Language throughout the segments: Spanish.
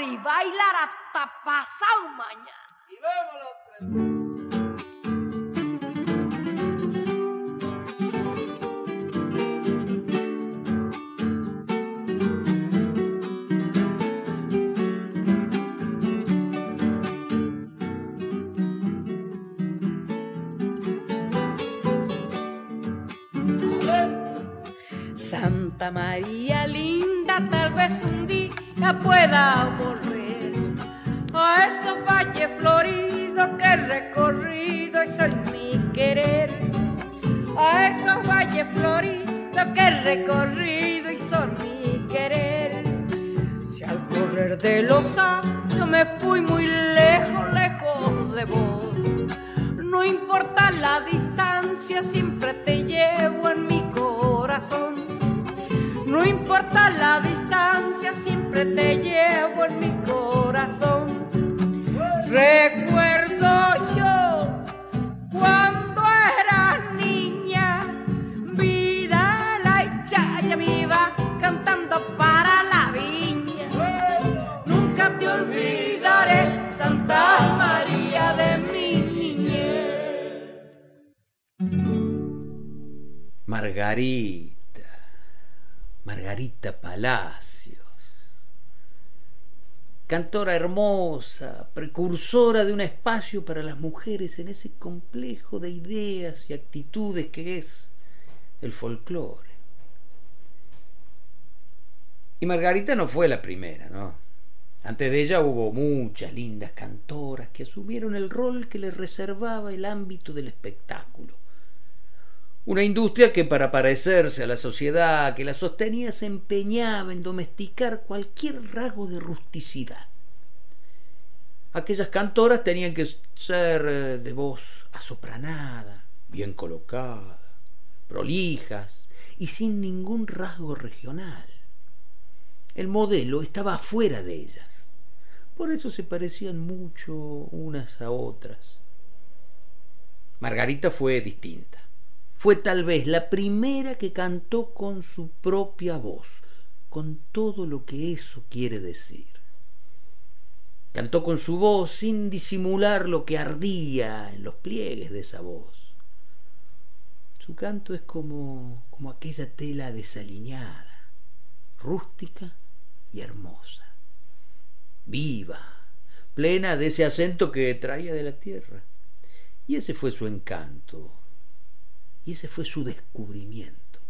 Y bailar hasta pasado mañana. Y. Santa María linda tal vez un día pueda volver a esos valles floridos que he recorrido y soy mi querer. A esos valles floridos que he recorrido y son mi querer. Si al correr de los años me fui muy lejos, lejos de vos. No importa la distancia, siempre te llevo en mi corazón no importa la distancia, siempre te llevo en mi corazón. Recuerdo yo cuando era niña, vida la chaya me iba cantando para la viña. Nunca te olvidaré, Santa María de mi niñez. Margarita Margarita Palacios. Cantora hermosa, precursora de un espacio para las mujeres en ese complejo de ideas y actitudes que es el folclore. Y Margarita no fue la primera, ¿no? Antes de ella hubo muchas lindas cantoras que asumieron el rol que les reservaba el ámbito del espectáculo una industria que para parecerse a la sociedad que la sostenía se empeñaba en domesticar cualquier rasgo de rusticidad. Aquellas cantoras tenían que ser eh, de voz asopranada, bien colocada, prolijas y sin ningún rasgo regional. El modelo estaba afuera de ellas. Por eso se parecían mucho unas a otras. Margarita fue distinta fue tal vez la primera que cantó con su propia voz, con todo lo que eso quiere decir. Cantó con su voz sin disimular lo que ardía en los pliegues de esa voz. Su canto es como, como aquella tela desaliñada, rústica y hermosa, viva, plena de ese acento que traía de la tierra. Y ese fue su encanto, y ese fue su descubrimiento.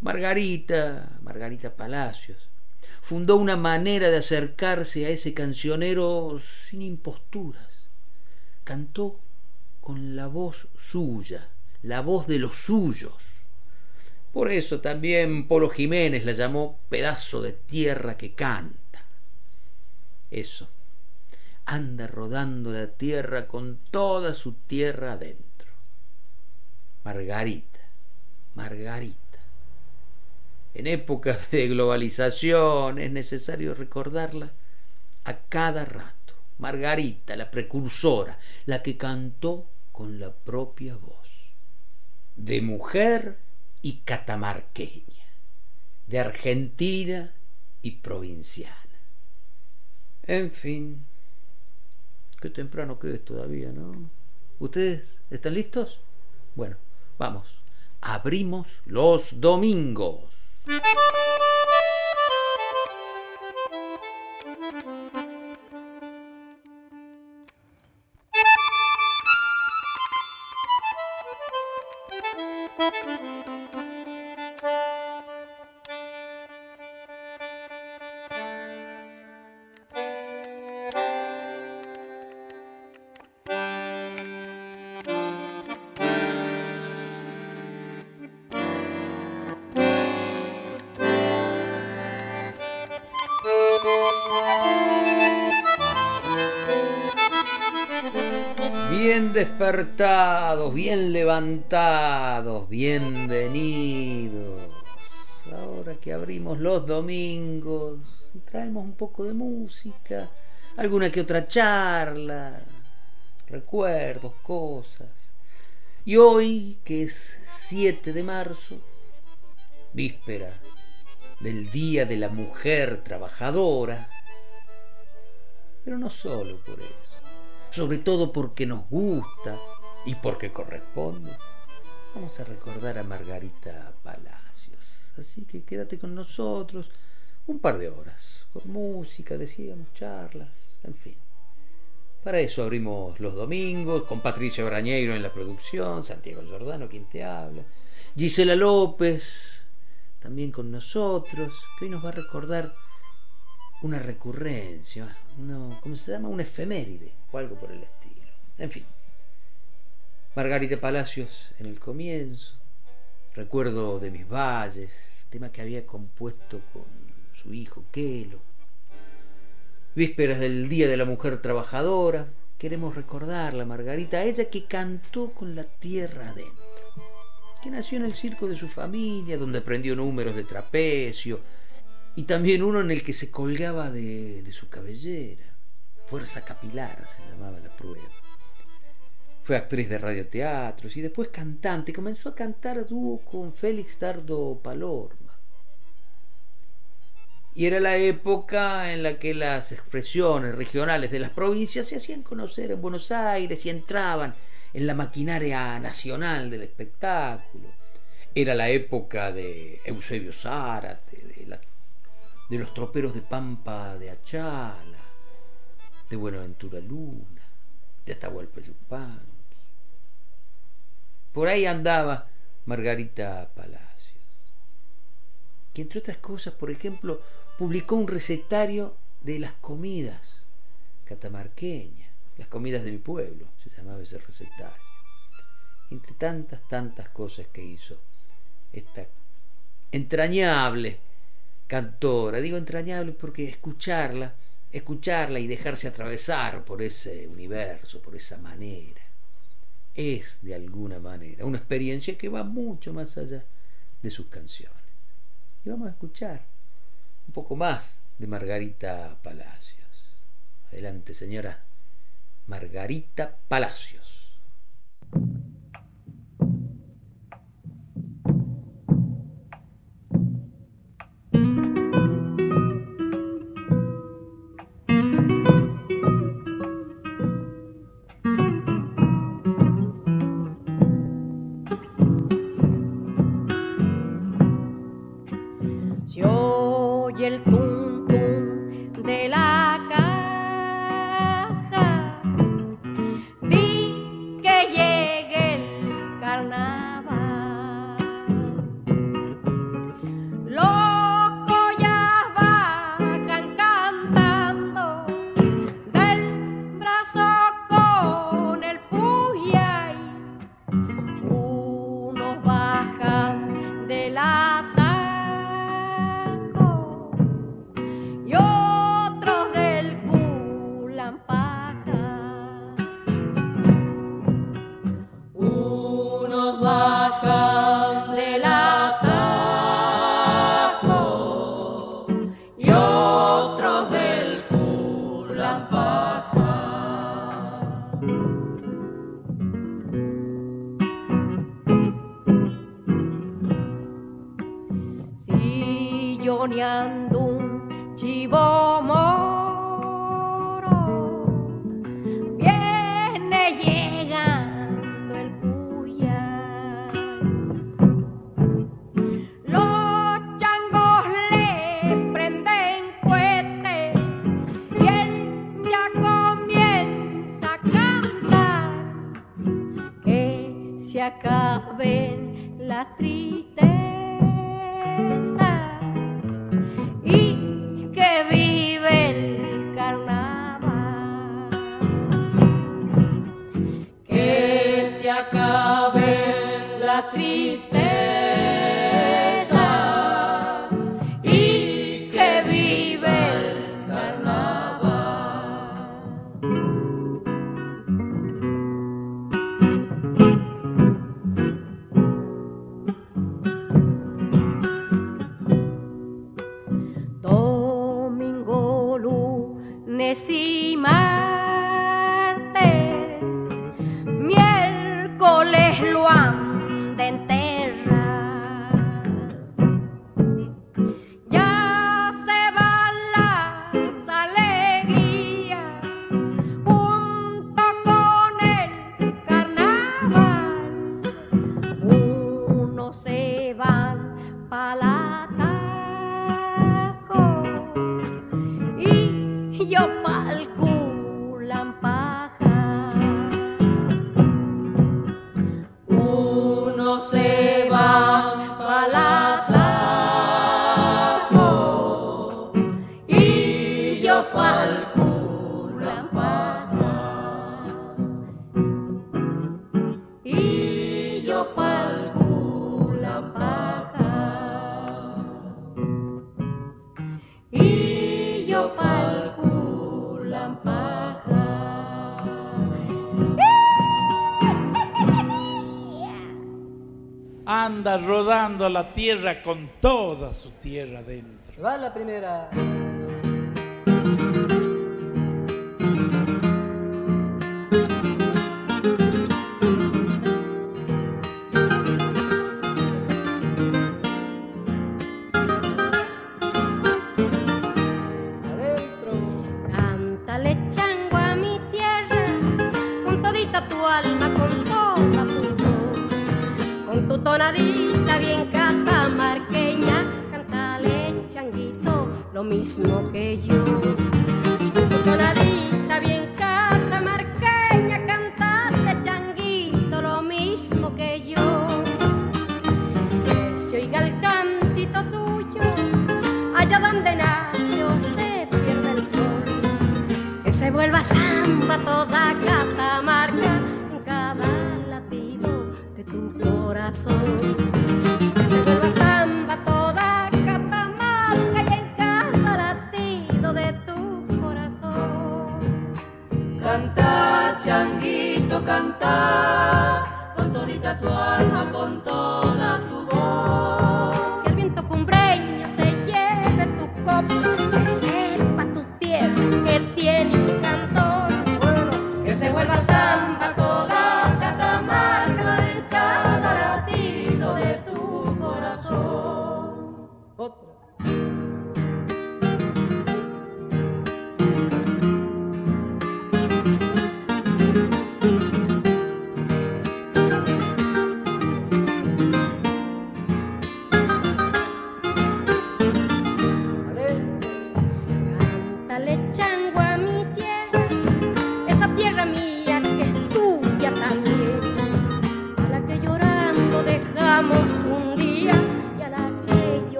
Margarita, Margarita Palacios, fundó una manera de acercarse a ese cancionero sin imposturas. Cantó con la voz suya, la voz de los suyos. Por eso también Polo Jiménez la llamó pedazo de tierra que canta. Eso, anda rodando la tierra con toda su tierra adentro. Margarita, Margarita. En épocas de globalización es necesario recordarla a cada rato. Margarita, la precursora, la que cantó con la propia voz. De mujer y catamarqueña, de argentina y provinciana. En fin, qué temprano que es todavía, ¿no? ¿Ustedes están listos? Bueno, vamos, abrimos los domingos. Despertados, bien levantados, bienvenidos. Ahora que abrimos los domingos, traemos un poco de música, alguna que otra charla, recuerdos, cosas. Y hoy, que es 7 de marzo, víspera del Día de la Mujer Trabajadora, pero no solo por eso sobre todo porque nos gusta y porque corresponde, vamos a recordar a Margarita Palacios. Así que quédate con nosotros un par de horas, con música, decíamos, charlas, en fin. Para eso abrimos los domingos con Patricia Brañeiro en la producción, Santiago Giordano quien te habla, Gisela López también con nosotros, que hoy nos va a recordar una recurrencia, no, ¿cómo se llama? Una efeméride o algo por el estilo. En fin, Margarita Palacios en el comienzo, recuerdo de mis valles, tema que había compuesto con su hijo Kelo. Vísperas del Día de la Mujer Trabajadora, queremos recordarla, Margarita, ella que cantó con la tierra adentro, que nació en el circo de su familia, donde aprendió números de trapecio, y también uno en el que se colgaba de, de su cabellera. Fuerza Capilar se llamaba la prueba. Fue actriz de radioteatros y después cantante. Comenzó a cantar dúo con Félix Dardo Palorma. Y era la época en la que las expresiones regionales de las provincias se hacían conocer en Buenos Aires y entraban en la maquinaria nacional del espectáculo. Era la época de Eusebio Zárate, de, de los troperos de Pampa de Achala, de Buenaventura Luna, de Atahualpa Yupanqui. Por ahí andaba Margarita Palacios, que entre otras cosas, por ejemplo, publicó un recetario de las comidas catamarqueñas, las comidas de mi pueblo, se llamaba ese recetario. Entre tantas, tantas cosas que hizo esta entrañable cantora. Digo entrañable porque escucharla escucharla y dejarse atravesar por ese universo, por esa manera. Es, de alguna manera, una experiencia que va mucho más allá de sus canciones. Y vamos a escuchar un poco más de Margarita Palacios. Adelante, señora Margarita Palacios. anda rodando la tierra con toda su tierra dentro. Va la primera.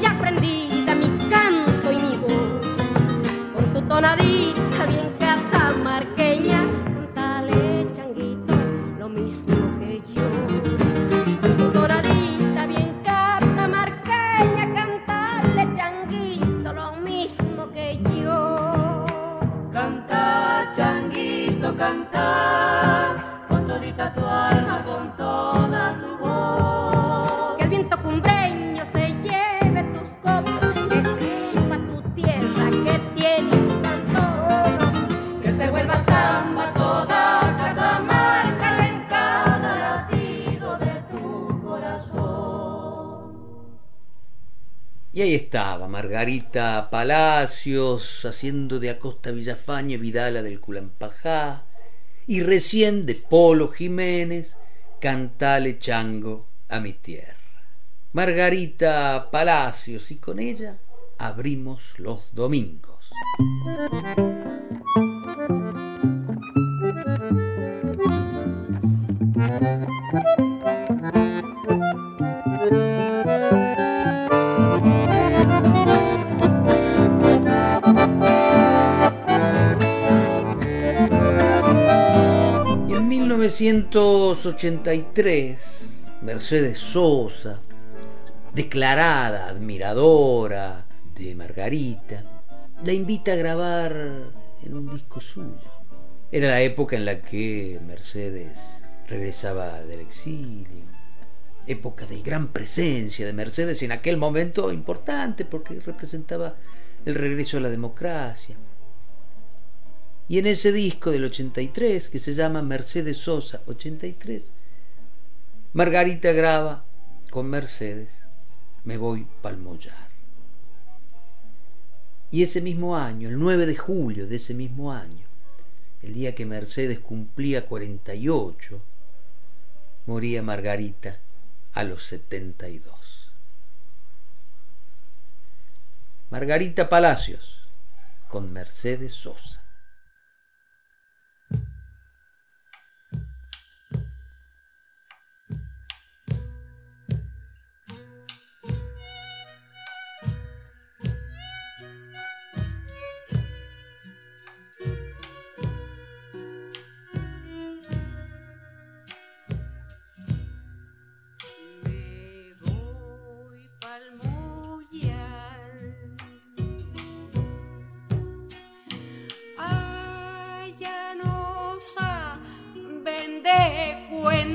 Ya aprendí. Margarita Palacios haciendo de Acosta Villafañe Vidala del Culampajá y recién de Polo Jiménez Cantale Chango a mi tierra. Margarita Palacios y con ella abrimos los domingos. 1983, Mercedes Sosa, declarada admiradora de Margarita, la invita a grabar en un disco suyo. Era la época en la que Mercedes regresaba del exilio, época de gran presencia de Mercedes en aquel momento importante porque representaba el regreso a la democracia. Y en ese disco del 83, que se llama Mercedes Sosa 83, Margarita graba con Mercedes, me voy palmollar. Y ese mismo año, el 9 de julio de ese mismo año, el día que Mercedes cumplía 48, moría Margarita a los 72. Margarita Palacios con Mercedes Sosa. Sanchanza,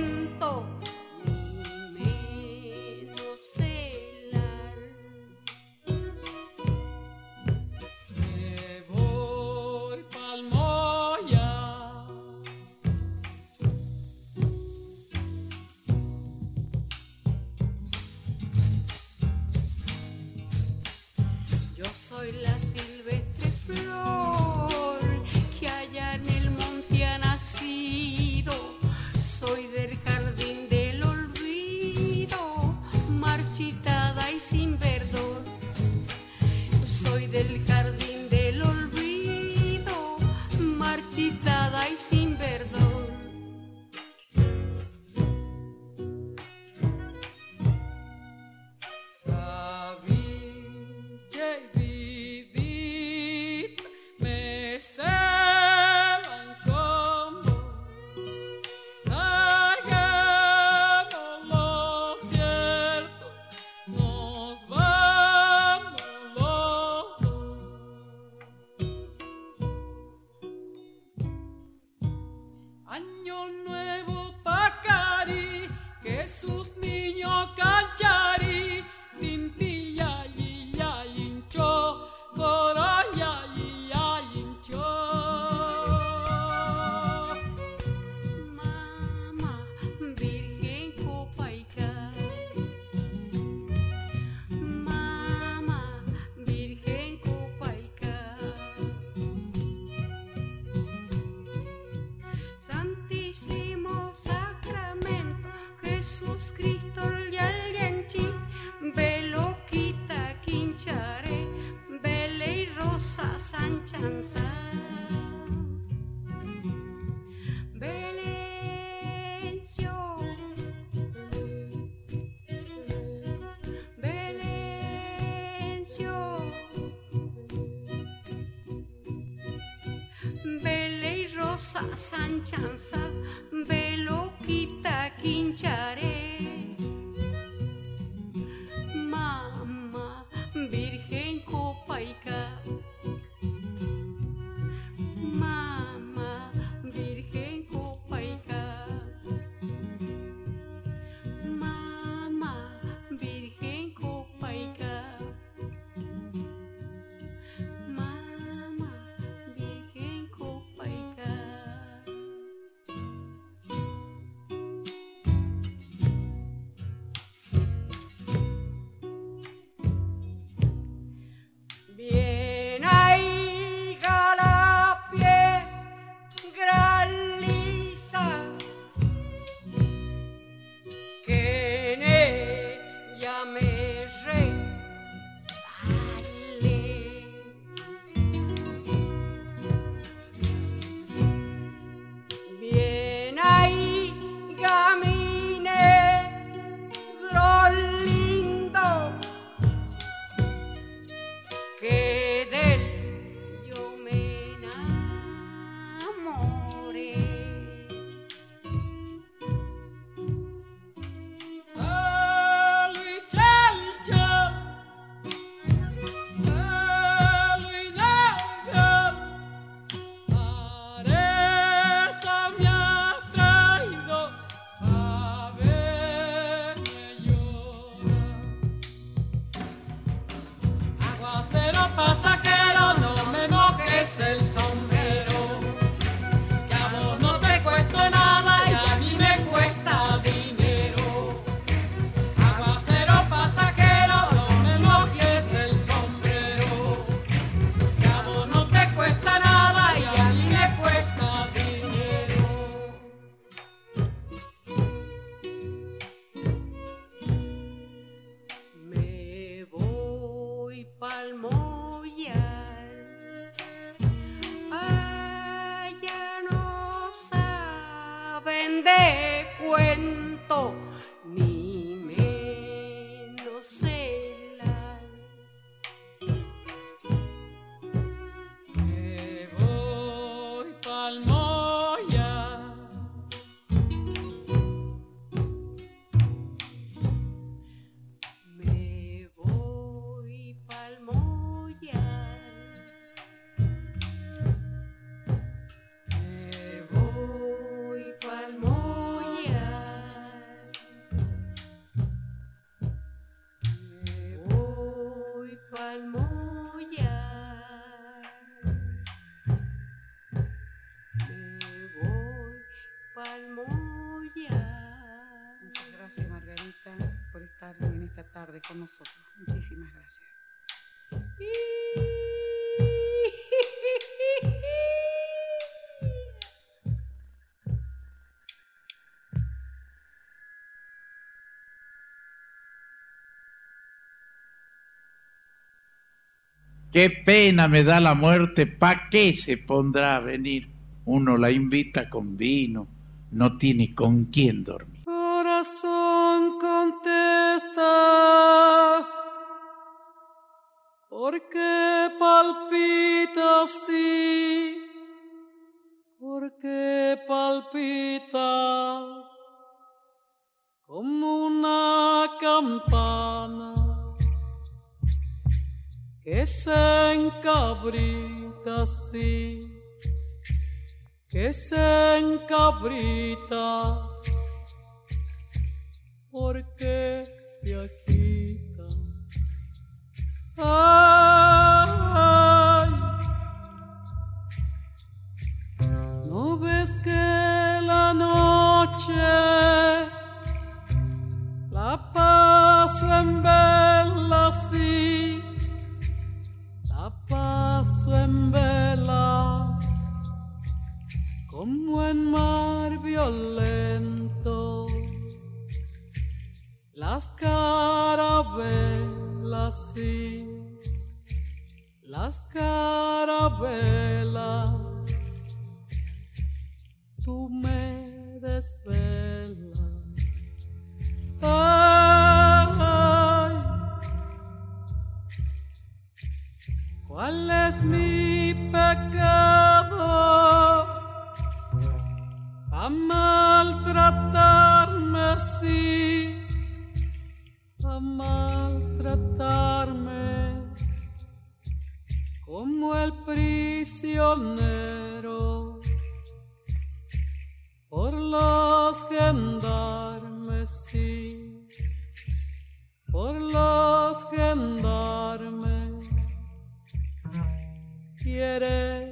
say con nosotros. Muchísimas gracias. Qué pena me da la muerte, ¿pa' qué se pondrá a venir? Uno la invita con vino, no tiene con quién dormir. Así? ¿Por qué palpitas como una campana? que se encabrita así, que se encabrita, porque Las carabelas, sí, las carabelas, maltratarme como el prisionero por los gendarmes, sí, por los gendarmes. Quieres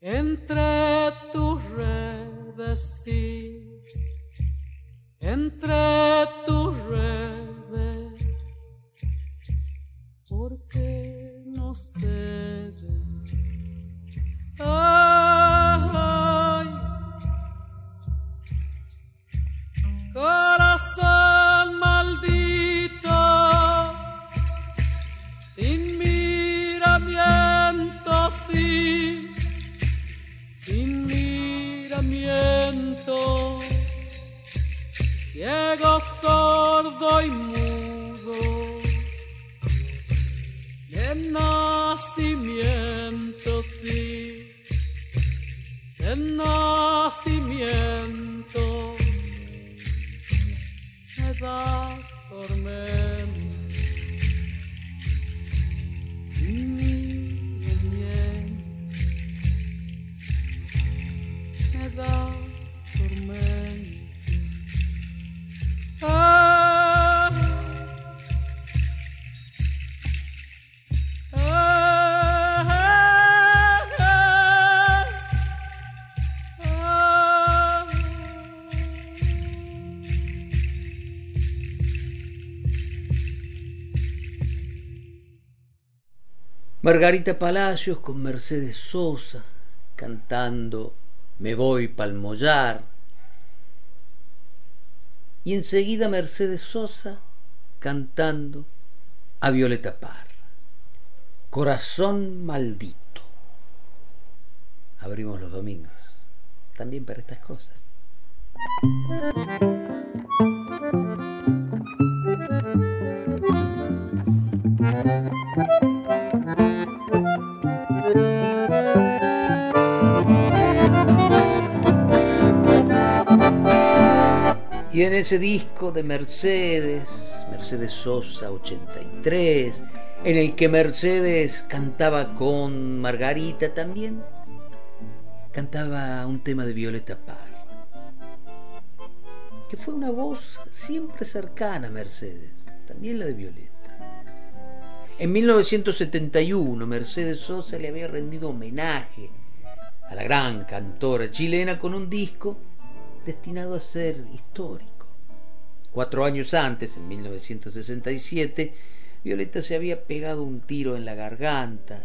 entre tus redes, sí, entre Margarita Palacios con Mercedes Sosa cantando Me voy pa'l mollar. Y enseguida Mercedes Sosa cantando a Violeta Parra. Corazón maldito. Abrimos los domingos. También para estas cosas. Y en ese disco de Mercedes, Mercedes Sosa 83, en el que Mercedes cantaba con Margarita también, cantaba un tema de Violeta Parra, que fue una voz siempre cercana a Mercedes, también la de Violeta. En 1971 Mercedes Sosa le había rendido homenaje a la gran cantora chilena con un disco destinado a ser histórico. Cuatro años antes, en 1967, Violeta se había pegado un tiro en la garganta,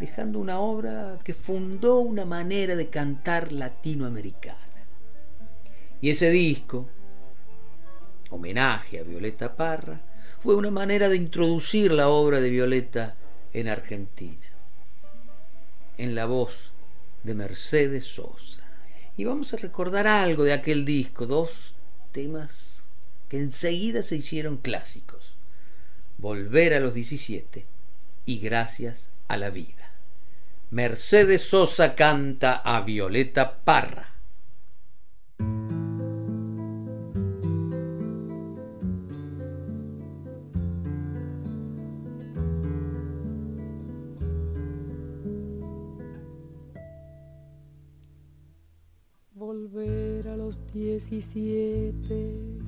dejando una obra que fundó una manera de cantar latinoamericana. Y ese disco, homenaje a Violeta Parra, fue una manera de introducir la obra de Violeta en Argentina, en la voz de Mercedes Sosa. Y vamos a recordar algo de aquel disco, dos temas que enseguida se hicieron clásicos. Volver a los 17 y Gracias a la vida. Mercedes Sosa canta a Violeta Parra. Volver a los 17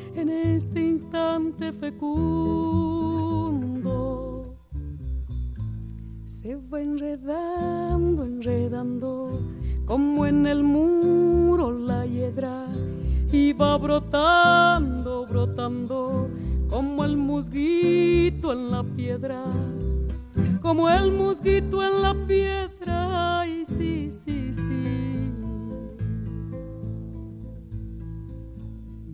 en este instante fecundo. Se va enredando, enredando, como en el muro la hiedra, y va brotando, brotando, como el musguito en la piedra, como el musguito en la piedra, y sí, sí, sí.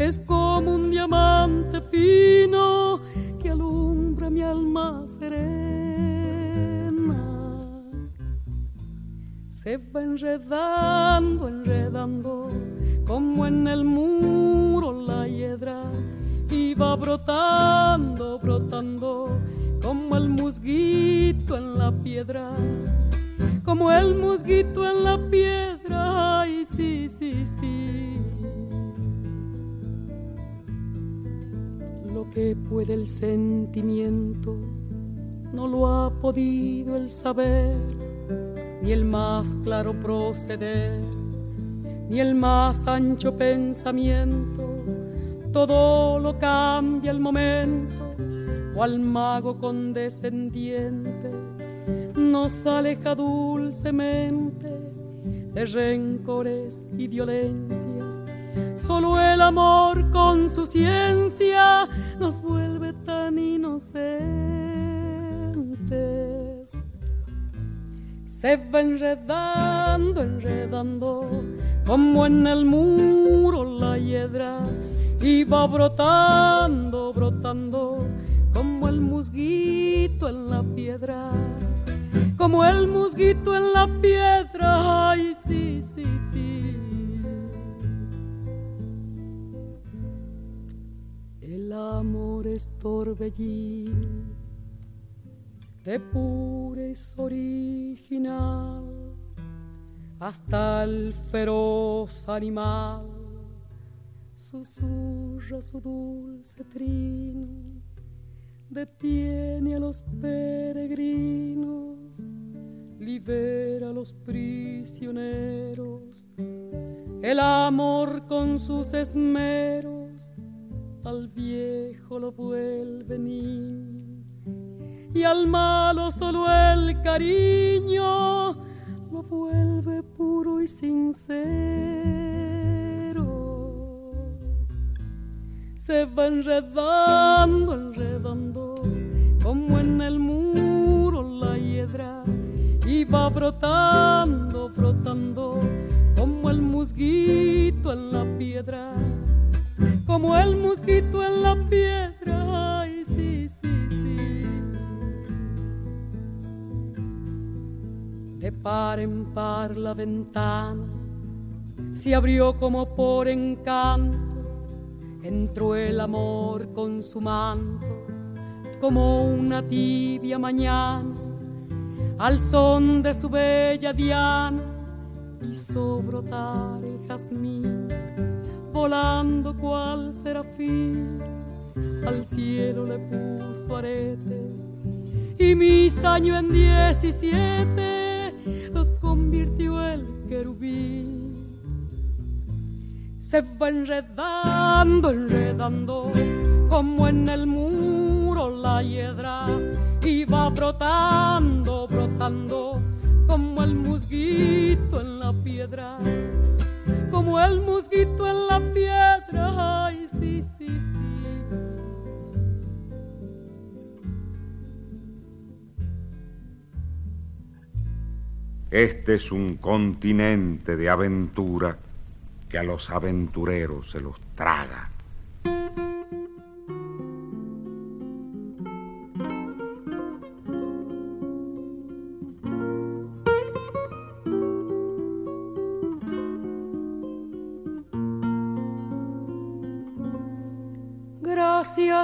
es como un diamante fino que alumbra mi alma serena. Se va enredando, enredando, como en el muro la hiedra, y va brotando, brotando, como el musguito en la piedra como el musguito en la piedra, ay, sí, sí, sí. Lo que puede el sentimiento no lo ha podido el saber, ni el más claro proceder ni el más ancho pensamiento, todo lo cambia el momento, cual mago condescendiente nos aleja dulcemente de rencores y violencias. Solo el amor con su ciencia nos vuelve tan inocentes. Se va enredando, enredando, como en el muro la hiedra, y va brotando, brotando, como el musguito en la piedra como el musguito en la piedra. Ay, sí, sí, sí. El amor es torbellino de purez original hasta el feroz animal susurra su dulce trino, detiene a los peregrinos libera a los prisioneros. El amor con sus esmeros al viejo lo vuelve niño y al malo solo el cariño lo vuelve puro y sincero. Se va enredando, enredando como en el muro la hiedra y va brotando, brotando como el musguito en la piedra, como el musguito en la piedra. Ay, sí, sí, sí. De par en par la ventana se abrió como por encanto, entró el amor con su manto como una tibia mañana al son de su bella diana hizo brotar el jazmín, volando cual serafín, al cielo le puso arete y mis años en diecisiete los convirtió el querubín. Se va enredando, enredando, como en el muro la hiedra y va brotando, brotando como el musguito en la piedra, como el musguito en la piedra, ay sí, sí, sí. Este es un continente de aventura que a los aventureros se los traga.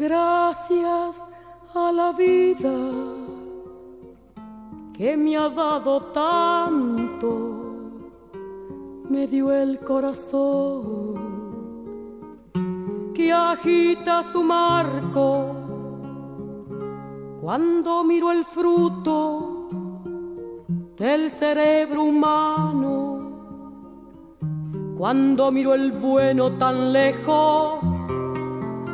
Gracias a la vida que me ha dado tanto, me dio el corazón que agita su marco. Cuando miro el fruto del cerebro humano, cuando miro el bueno tan lejos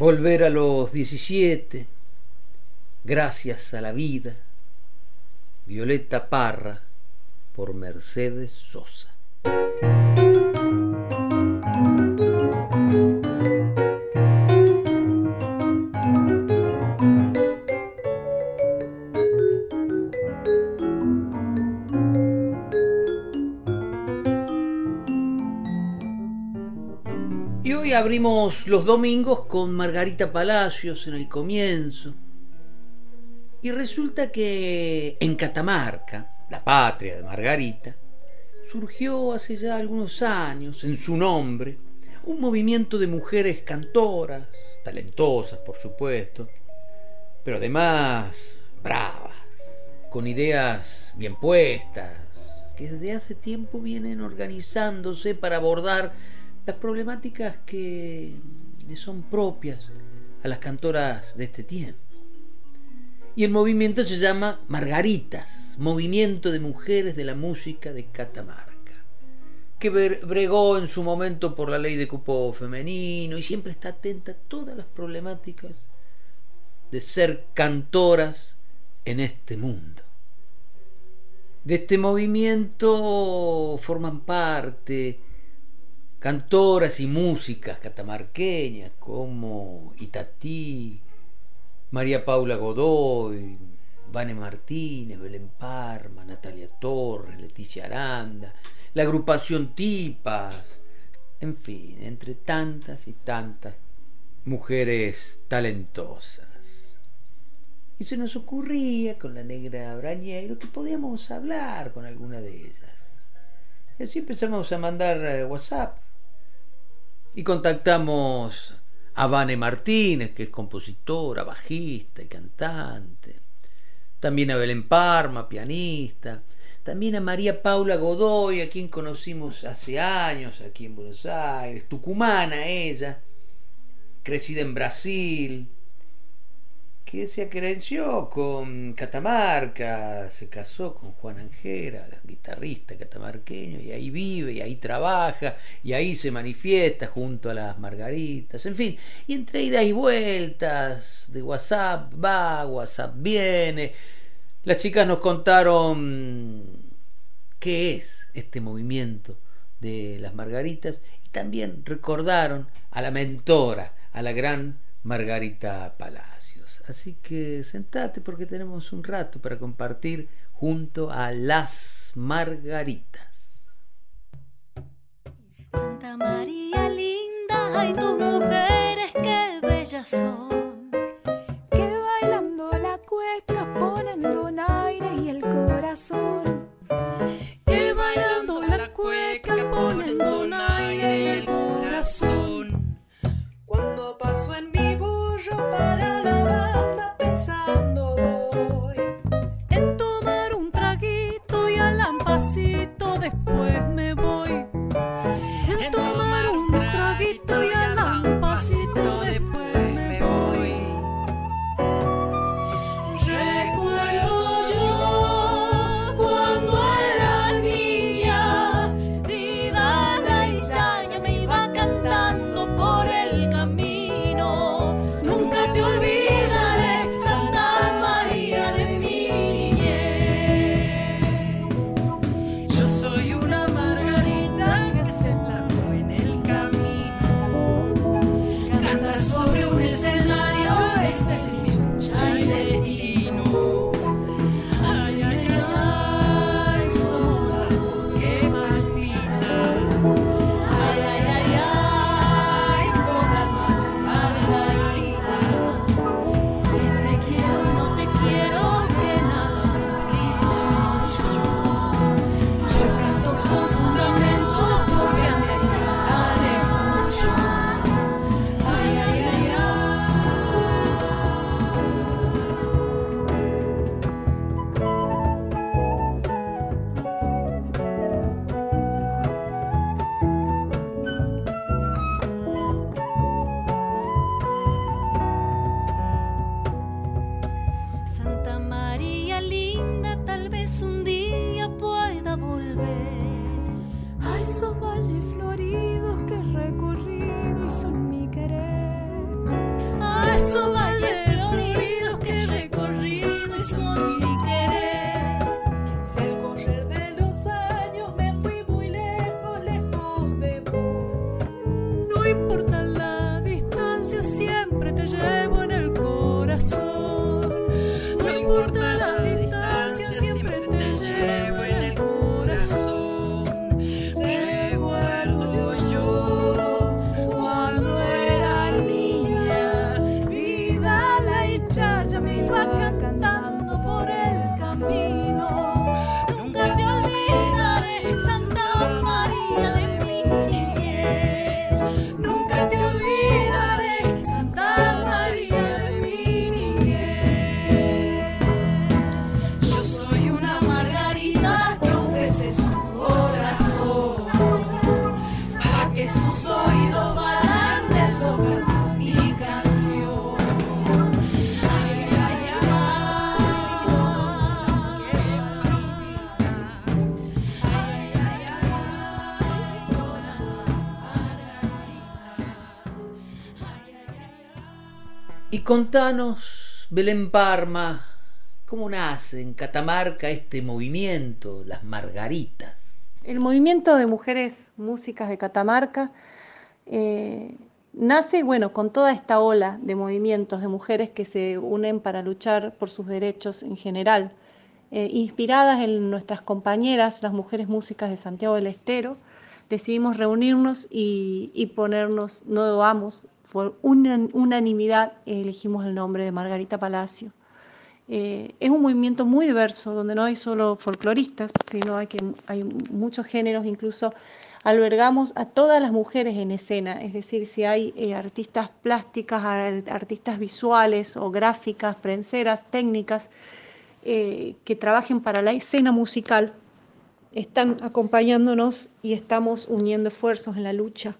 Volver a los 17, gracias a la vida. Violeta Parra por Mercedes Sosa. Abrimos los domingos con Margarita Palacios en el comienzo. Y resulta que en Catamarca, la patria de Margarita, surgió hace ya algunos años, en su nombre, un movimiento de mujeres cantoras, talentosas por supuesto, pero además bravas, con ideas bien puestas, que desde hace tiempo vienen organizándose para abordar las problemáticas que le son propias a las cantoras de este tiempo. Y el movimiento se llama Margaritas, Movimiento de Mujeres de la Música de Catamarca, que bregó en su momento por la ley de cupo femenino y siempre está atenta a todas las problemáticas de ser cantoras en este mundo. De este movimiento forman parte cantoras y músicas catamarqueñas como Itatí, María Paula Godoy, Vane Martínez, Belén Parma, Natalia Torres, Leticia Aranda, la agrupación Tipas, en fin, entre tantas y tantas mujeres talentosas. Y se nos ocurría con la negra Brañero que podíamos hablar con alguna de ellas. Y así empezamos a mandar eh, WhatsApp y contactamos a Vane Martínez, que es compositora, bajista y cantante. También a Belén Parma, pianista. También a María Paula Godoy, a quien conocimos hace años aquí en Buenos Aires. Tucumana ella, crecida en Brasil que se acrenció con Catamarca, se casó con Juan Anjera, guitarrista catamarqueño, y ahí vive, y ahí trabaja, y ahí se manifiesta junto a las margaritas, en fin, y entre idas y vueltas, de WhatsApp va, WhatsApp viene, las chicas nos contaron qué es este movimiento de las Margaritas y también recordaron a la mentora, a la gran Margarita Así que sentate porque tenemos un rato para compartir junto a las Margaritas. Santa María linda, hay tus mujeres que bellas son. Que bailando la cueca ponen donaire y el corazón. Lampacito después me voy. Contanos, Belén Parma, ¿cómo nace en Catamarca este movimiento, las Margaritas? El movimiento de mujeres músicas de Catamarca eh, nace, bueno, con toda esta ola de movimientos de mujeres que se unen para luchar por sus derechos en general, eh, inspiradas en nuestras compañeras, las mujeres músicas de Santiago del Estero, decidimos reunirnos y, ponernos, no dudamos, por una- unanimidad elegimos el nombre de Margarita Palacio. Eh, es un movimiento muy diverso, donde no hay solo folcloristas, sino hay, que, hay muchos géneros, incluso albergamos a todas las mujeres en escena, es decir, si hay eh, artistas plásticas, ar- artistas visuales o gráficas, prenseras, técnicas, eh, que trabajen para la escena musical, están acompañándonos y estamos uniendo esfuerzos en la lucha.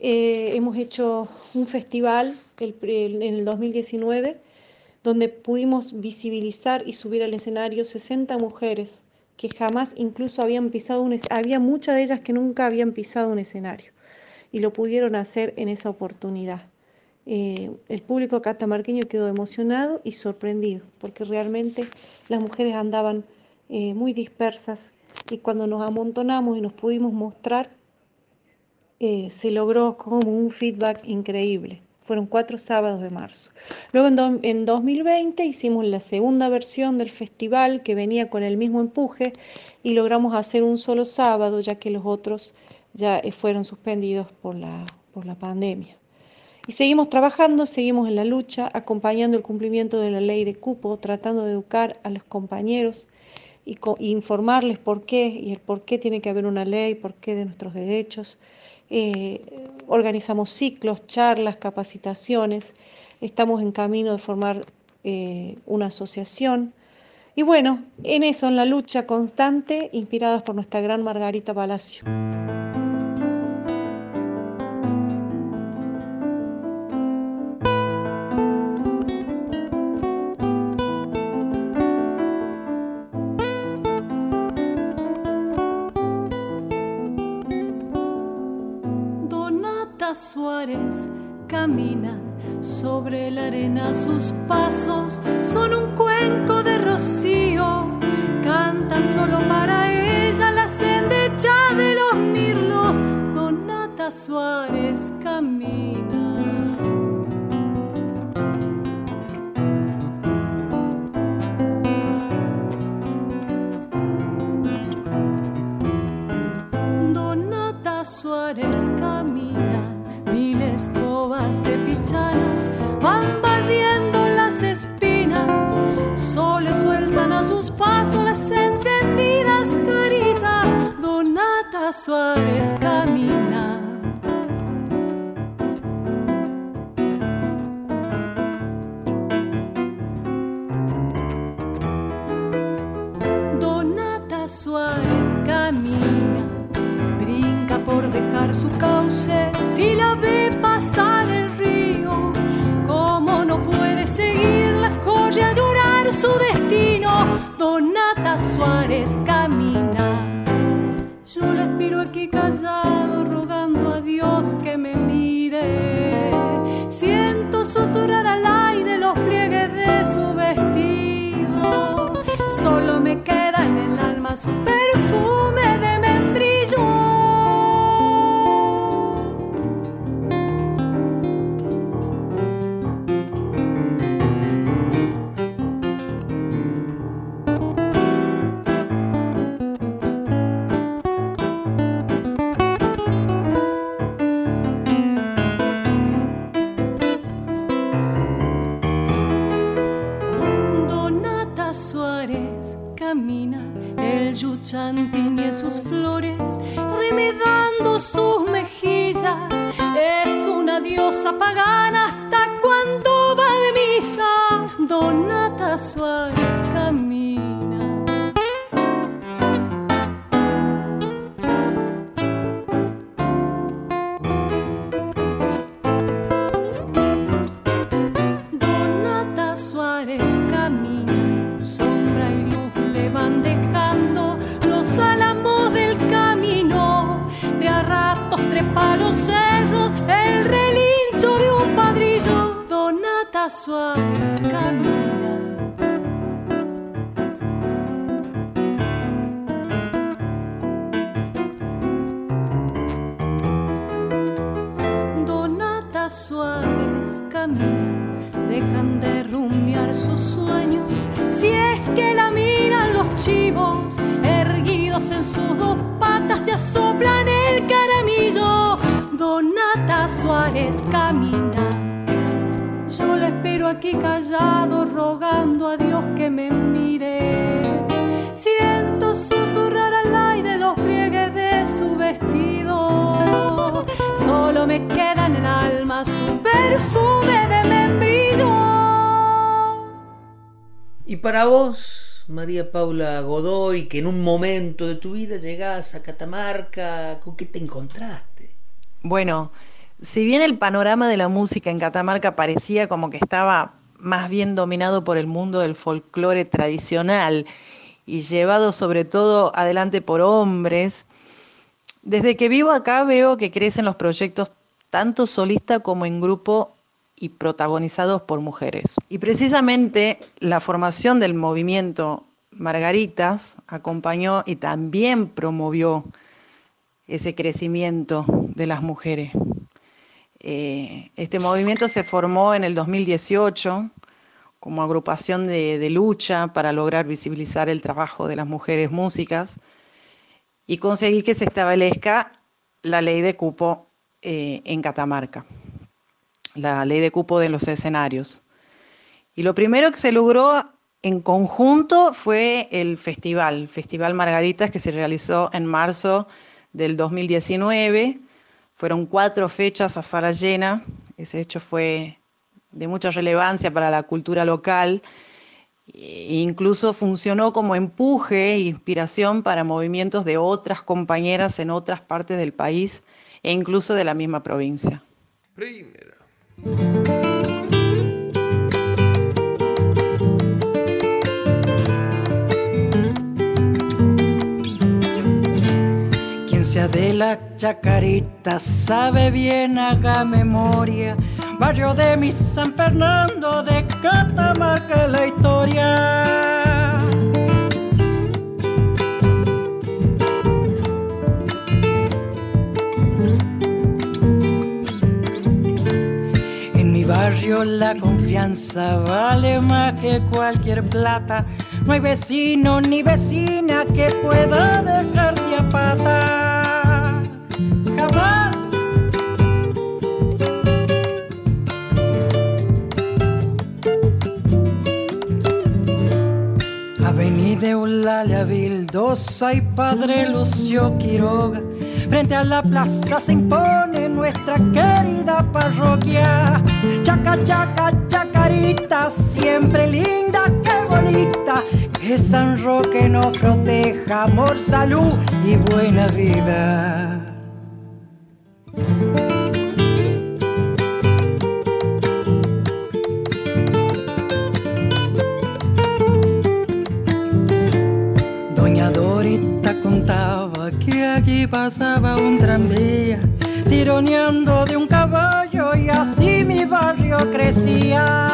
Eh, hemos hecho un festival el- el- en el 2019 donde pudimos visibilizar y subir al escenario 60 mujeres que jamás incluso habían pisado un había muchas de ellas que nunca habían pisado un escenario y lo pudieron hacer en esa oportunidad. Eh, el público catamarqueño quedó emocionado y sorprendido porque realmente las mujeres andaban eh, muy dispersas y cuando nos amontonamos y nos pudimos mostrar, eh, se logró como un feedback increíble. Fueron cuatro sábados de marzo. Luego en, do- en 2020 hicimos la segunda versión del festival que venía con el mismo empuje y logramos hacer un solo sábado ya que los otros ya eh, fueron suspendidos por la, por la pandemia. Y seguimos trabajando, seguimos en la lucha, acompañando el cumplimiento de la ley de cupo, tratando de educar a los compañeros y, informarles por qué y el por qué tiene que haber una ley, por qué de nuestros derechos. Eh, organizamos ciclos, charlas, capacitaciones. Estamos en camino de formar eh, una asociación. Y bueno, en eso, en la lucha constante, inspiradas por nuestra gran Margarita Palacio. Suárez camina sobre la arena, sus pasos son un cuenco de rocío. Cantan solo para ella la sendecha de los mirlos. Donata Suárez camina. Donata Suárez mil escobas de pichana van barriendo las espinas, solo sueltan a sus pasos las encendidas carizas. Donata Suárez camina. Su cauce. Si la Paula Godoy, que en un momento de tu vida llegás a Catamarca, ¿con qué te encontraste? Bueno, si bien el panorama de la música en Catamarca parecía como que estaba más bien dominado por el mundo del folclore tradicional y llevado sobre todo adelante por hombres, desde que vivo acá veo que crecen los proyectos tanto solista como en grupo y protagonizados por mujeres. Y precisamente la formación del movimiento Margaritas acompañó y también promovió ese crecimiento de las mujeres. Eh, este movimiento se formó en el 2018 como agrupación de, lucha para lograr visibilizar el trabajo de las mujeres músicas y conseguir que se establezca la ley de cupo eh, en Catamarca, la ley de cupo de los escenarios. Y lo primero que se logró en conjunto fue el festival, Festival Margaritas, que se realizó en marzo del 2019. Fueron cuatro fechas a sala llena. Ese hecho fue de mucha relevancia para la cultura local. E incluso funcionó como empuje e inspiración para movimientos de otras compañeras en otras partes del país e incluso de la misma provincia. De la chacarita sabe bien, haga memoria. Barrio de mi San Fernando, de Catamarca la historia. En mi barrio la confianza vale más que cualquier plata. No hay vecino ni vecina que pueda dejarte a pata. Avenida Eulalia Vildosa y Padre Lucio Quiroga. Frente a la plaza se impone nuestra querida parroquia. Chaca, chaca, chacarita, siempre linda, qué bonita. Que San Roque nos proteja, amor, salud y buena vida. Pasaba un tranvía tironeando de un caballo y así mi barrio crecía.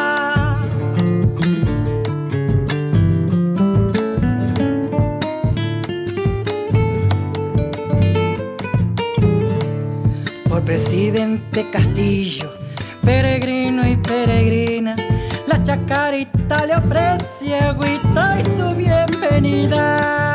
Por presidente Castillo, peregrino y peregrina, la chacarita le ofrece agüita y su bienvenida.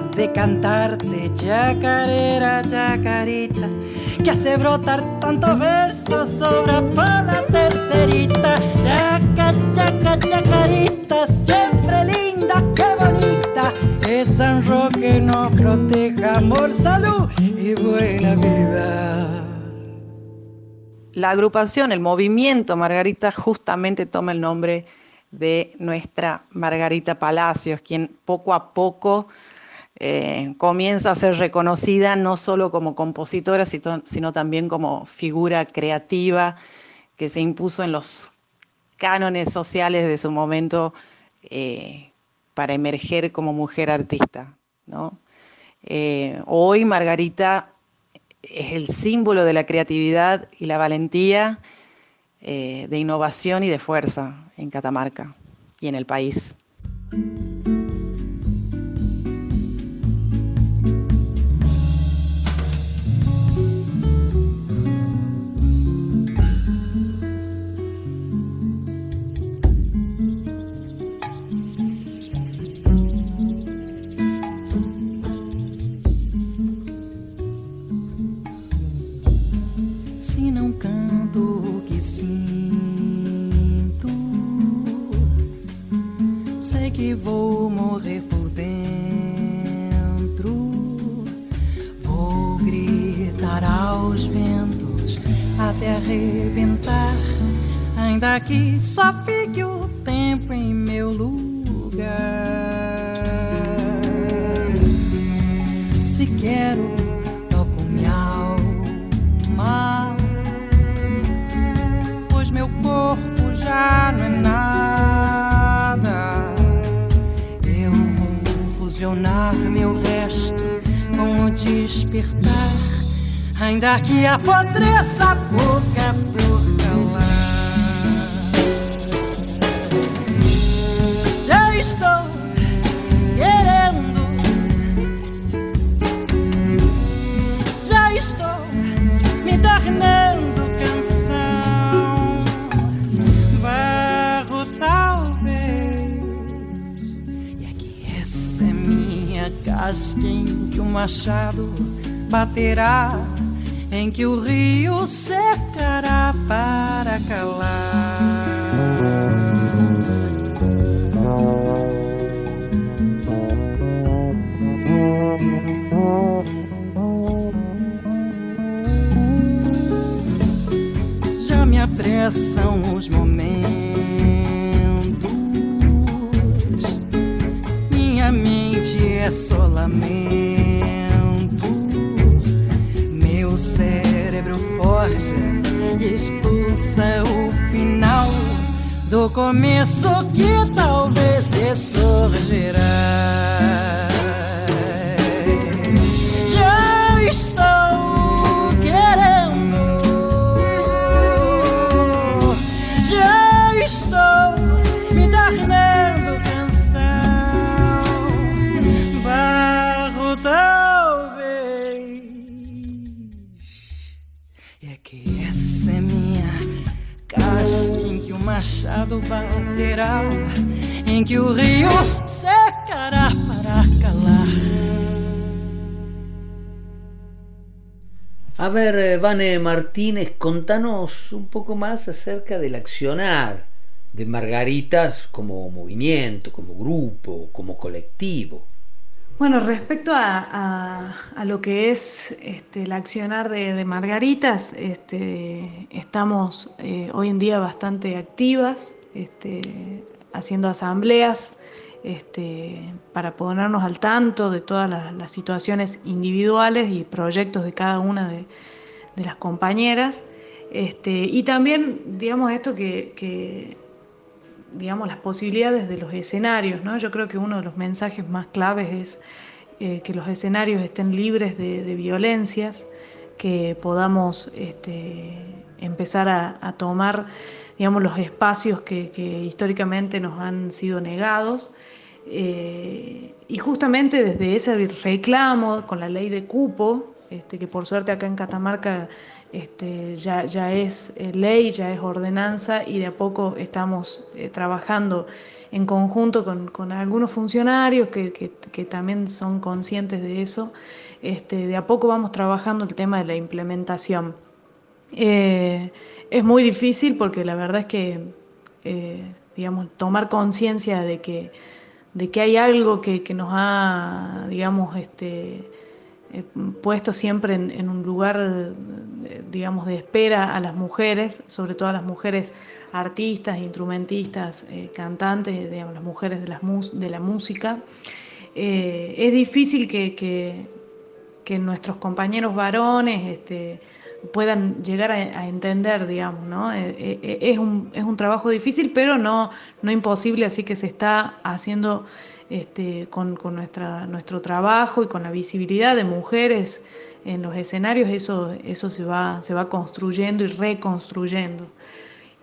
De cantarte, chacarera, chacarita, que hace brotar tantos versos sobre la tercerita. Chaca, chaca, chacarita, siempre linda, qué bonita. Que San Roque nos proteja, amor, salud y buena vida. La agrupación, el movimiento Margarita justamente toma el nombre de nuestra Margarita Palacios, quien poco a poco eh, comienza a ser reconocida no solo como compositora, sino, también como figura creativa que se impuso en los cánones sociales de su momento eh, para emerger como mujer artista. Eh, hoy Margarita es el símbolo de la creatividad y la valentía, de innovación y de fuerza en Catamarca y en el país. Sinto, sei que vou morrer por dentro. Vou gritar aos ventos até arrebentar, ainda que só fique o tempo em meu lugar. Se quero, não é nada. Eu vou fusionar meu resto com o despertar ainda que apodreça a boca por calar. Já estou em que o machado baterá, em que o rio secará para calar. Já me apressam os momentos, é só lamento, meu cérebro forja e expulsa o final do começo que talvez ressurgirá. Machado baterá, em que o rio secará para calar. A ver, eh, Vane Martínez, contanos un poco más acerca del accionar de Margaritas como movimiento, como grupo, como colectivo. Bueno, respecto a, a- a lo que es este, el accionar de, de Margaritas, este, estamos eh, hoy en día bastante activas, este, haciendo asambleas este, para ponernos al tanto de todas las, situaciones individuales y proyectos de cada una de, las compañeras. Este, y también, digamos, esto que, digamos, las posibilidades de los escenarios, ¿no? Yo creo que uno de los mensajes más claves es eh, que los escenarios estén libres de, violencias, que podamos empezar a tomar, digamos, los espacios que, que históricamente nos han sido negados. eh, y justamente desde ese reclamo con la ley de cupo, este, que por suerte acá en Catamarca este, ya, ya es eh, ley, ya es ordenanza y de a poco estamos eh, trabajando en conjunto con, algunos funcionarios que, que- que también son conscientes de eso. Este, de a poco vamos trabajando el tema de la implementación. Es muy difícil porque la verdad es que, eh, digamos, tomar conciencia de que, de que hay algo que, que nos ha, digamos, este, eh, puesto siempre en, un lugar, eh, digamos, de espera a las mujeres, sobre todo a las mujeres artistas, instrumentistas, cantantes, digamos, las mujeres de, las mus- de la música. Es difícil que, que- que nuestros compañeros varones este, puedan llegar a, entender, digamos, ¿no? Eh, eh, es, un, es un trabajo difícil, pero no, no imposible, así que se está haciendo este, con, con nuestra, nuestro trabajo y con la visibilidad de mujeres en los escenarios, eso, eso se, va, se va construyendo y reconstruyendo.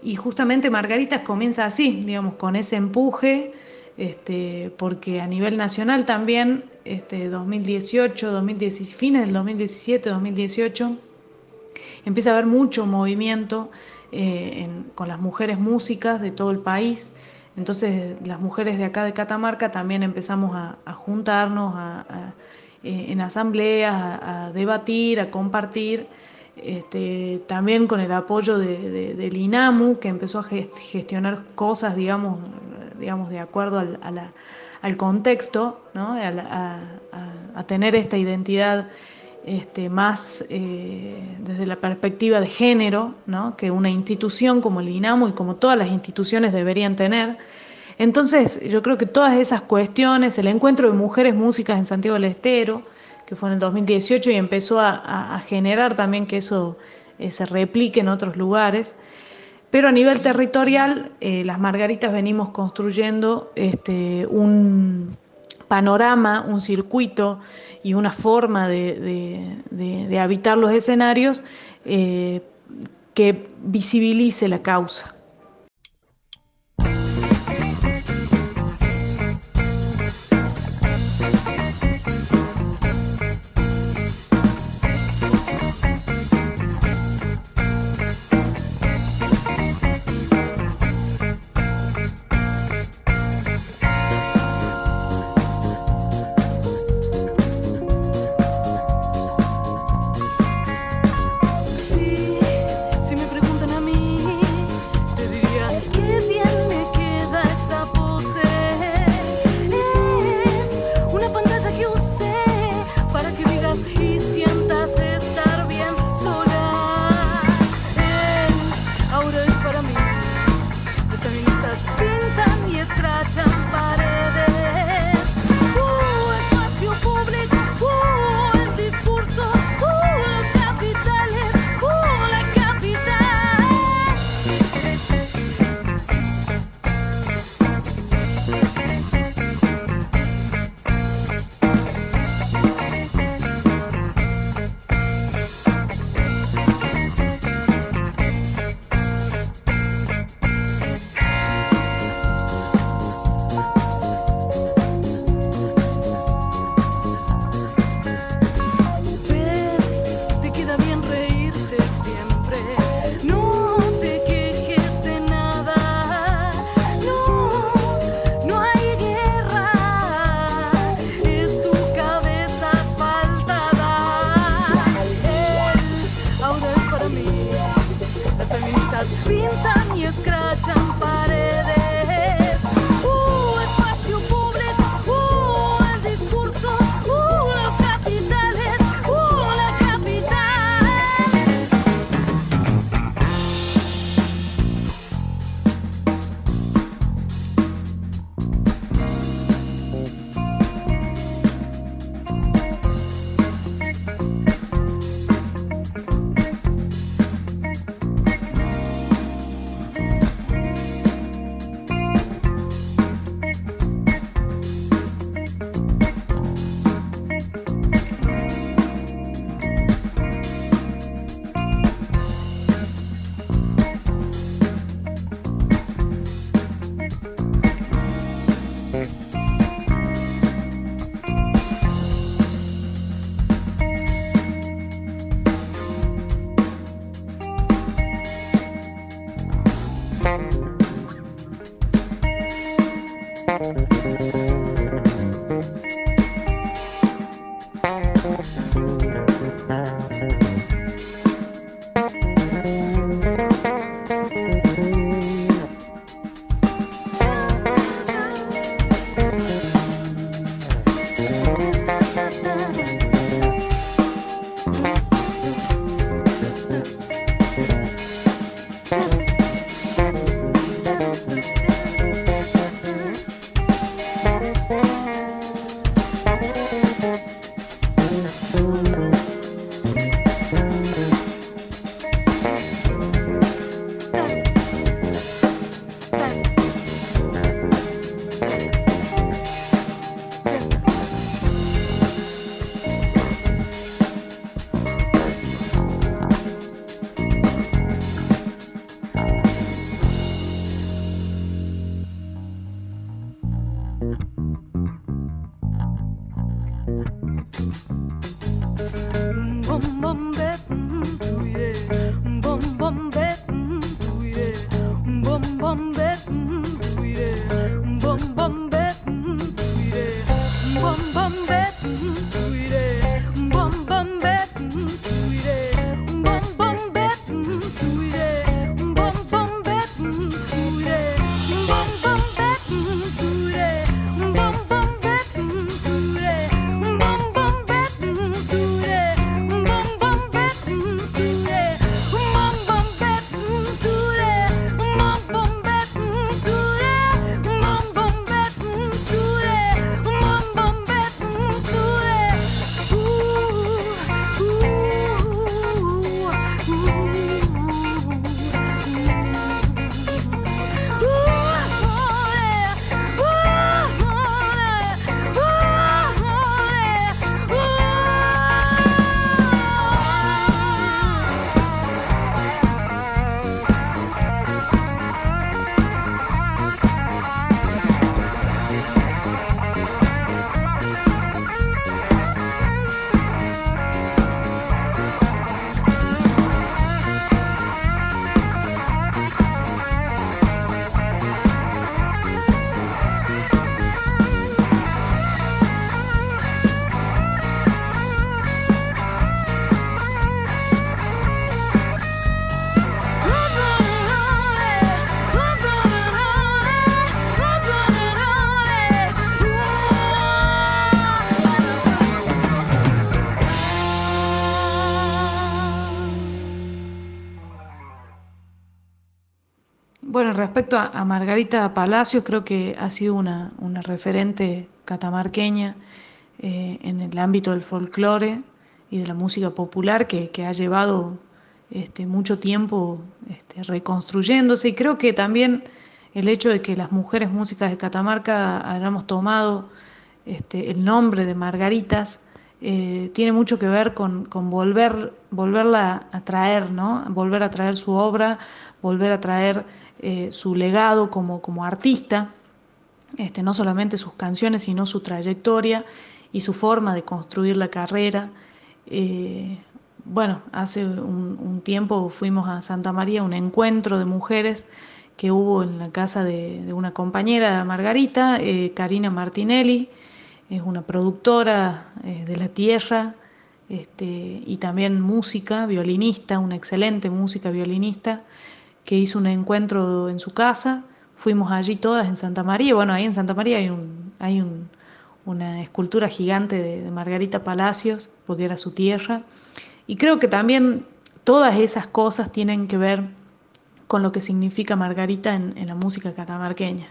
Y justamente Margaritas comienza así, digamos, con ese empuje, este, porque a nivel nacional también, este, 2018, 2017, fines del 2017, 2018, empieza a haber mucho movimiento eh, con las mujeres músicas de todo el país. Entonces las mujeres de acá de Catamarca también empezamos a, juntarnos a- eh, en asambleas, a, debatir, a compartir, este, también con el apoyo de- de- del INAMU, que empezó a ges- gestionar cosas, digamos, digamos de acuerdo al, al contexto, ¿no? a tener esta identidad este, más eh, desde la perspectiva de género, ¿no? que una institución como el INAMU y como todas las instituciones deberían tener. Entonces, yo creo que todas esas cuestiones, el encuentro de mujeres músicas en Santiago del Estero, que fue en el 2018 y empezó a, generar también que eso eh, se replique en otros lugares, pero a nivel territorial, eh, las Margaritas venimos construyendo este, un panorama, un circuito y una forma de, de- de- habitar los escenarios eh, que visibilice la causa. scratch and pop. Respecto a, Margarita Palacios, creo que ha sido una, referente catamarqueña eh, en el ámbito del folclore y de la música popular que, que ha llevado este, mucho tiempo este, reconstruyéndose. Y creo que también el hecho de que las mujeres músicas de Catamarca hayamos tomado este, el nombre de Margaritas eh, tiene mucho que ver con, volver, volverla a traer, ¿no? volver a traer su obra, volver a traer eh, su legado como, artista, este, no solamente sus canciones, sino su trayectoria y su forma de construir la carrera. Eh, bueno, hace un, tiempo fuimos a Santa María, un encuentro de mujeres que hubo en la casa de, de una compañera, Margarita, eh, Karina Martinelli, es una productora eh, de la tierra este, y también música, violinista, una excelente música violinista, que hizo un encuentro en su casa. Fuimos allí todas en Santa María. Bueno, ahí en Santa María hay, un, hay un, una escultura gigante de, de Margarita Palacios, porque era su tierra. Y creo que también todas esas cosas tienen que ver con lo que significa Margarita en, en la música catamarqueña.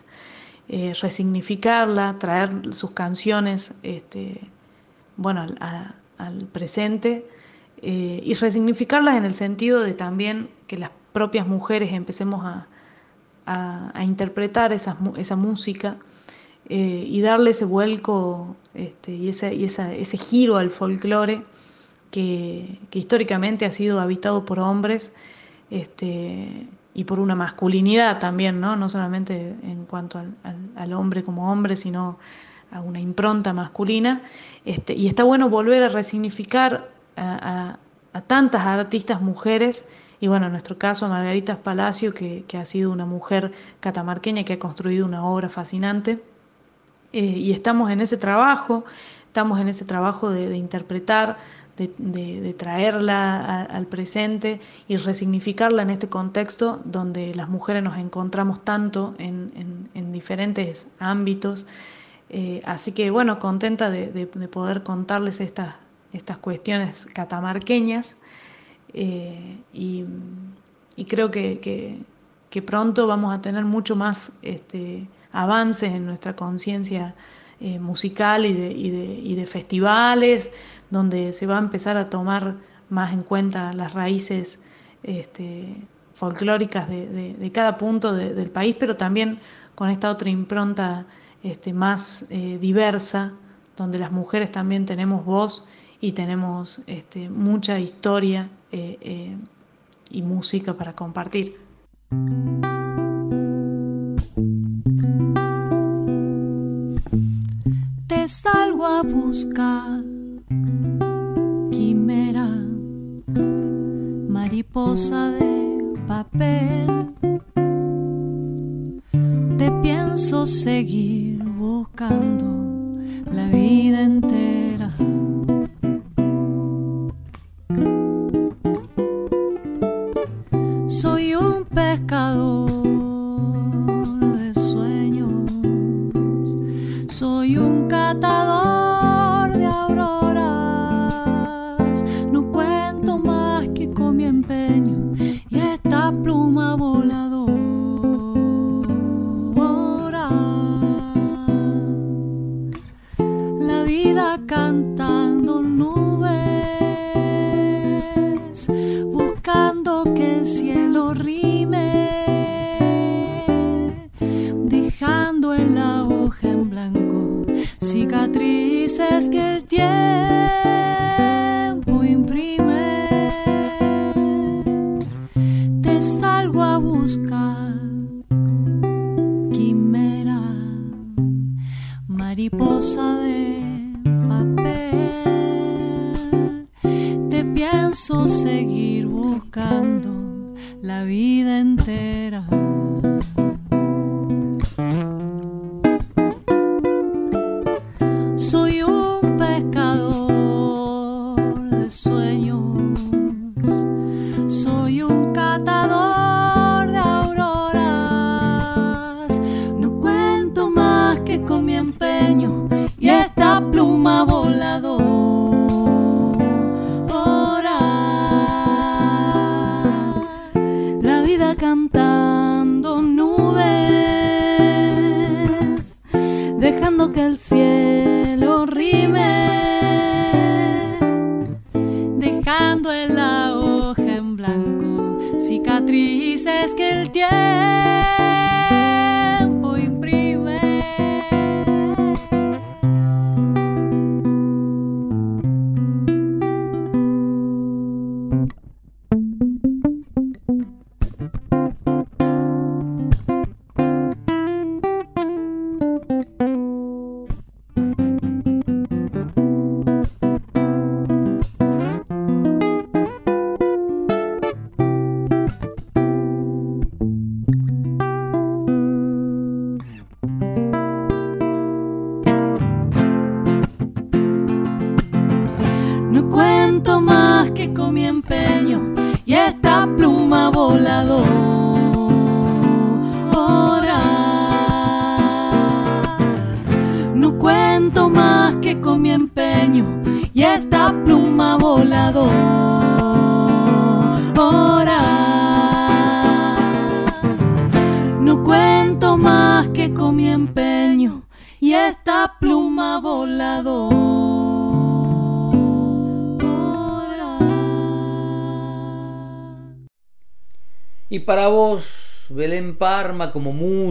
Eh, resignificarla, traer sus canciones este, bueno, al, presente eh, y resignificarlas en el sentido de también que las propias mujeres empecemos a, interpretar esa, música eh, y darle ese vuelco este, y, ese, giro al folclore que, que, históricamente ha sido habitado por hombres este, y por una masculinidad también, ¿no? no solamente en cuanto al, al, al hombre como hombre, sino a una impronta masculina. Este, y está bueno volver a resignificar a, a, a, tantas artistas mujeres, y bueno, en nuestro caso a Margarita Palacio, que, que, ha sido una mujer catamarqueña que ha construido una obra fascinante. Eh, y estamos en ese trabajo, estamos en ese trabajo de, de interpretar, de, traerla al presente y resignificarla en este contexto donde las mujeres nos encontramos tanto en, en, en diferentes ámbitos. Eh, así que bueno, contenta de, de, de poder contarles estas, estas cuestiones catamarqueñas eh, y, creo que, pronto vamos a tener mucho más este, avances en nuestra conciencia eh, musical y de festivales, donde se va a empezar a tomar más en cuenta las raíces este, folclóricas de, cada punto de, del país, pero también con esta otra impronta este, más eh, diversa, donde las mujeres también tenemos voz y tenemos este, mucha historia eh, eh, y música para compartir. Te salgo a buscar, mariposa de papel te pienso seguir buscando la vida entera. Soy un pescador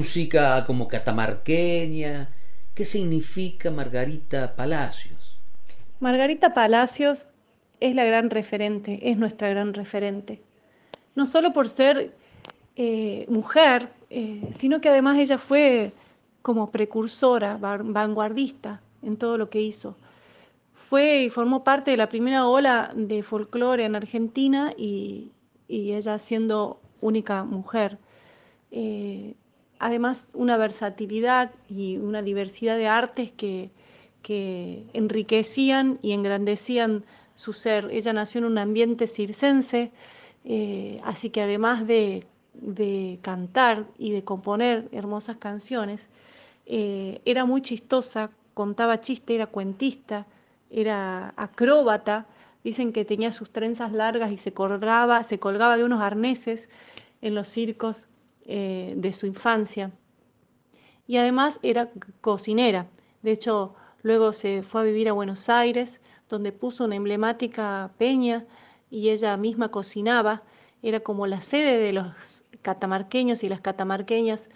música, como catamarqueña, ¿qué significa Margarita Palacios? Margarita Palacios es la gran referente, es nuestra gran referente. No solo por ser eh, mujer, eh, sino que además ella fue como precursora, van- vanguardista en todo lo que hizo. Fue y formó parte de la primera ola de folclore en Argentina y, y ella siendo única mujer. Eh, además, una versatilidad y una diversidad de artes que, que enriquecían y engrandecían su ser. Ella nació en un ambiente circense, eh, así que además de, de cantar y de componer hermosas canciones, eh, era muy chistosa, contaba chiste, era cuentista, era acróbata. Dicen que tenía sus trenzas largas y se colgaba, se colgaba de unos arneses en los circos eh, de su infancia. Y además era cocinera. De hecho, luego se fue a vivir a Buenos Aires, donde puso una emblemática peña y ella misma cocinaba. Era como la sede de los catamarqueños y las catamarqueñas.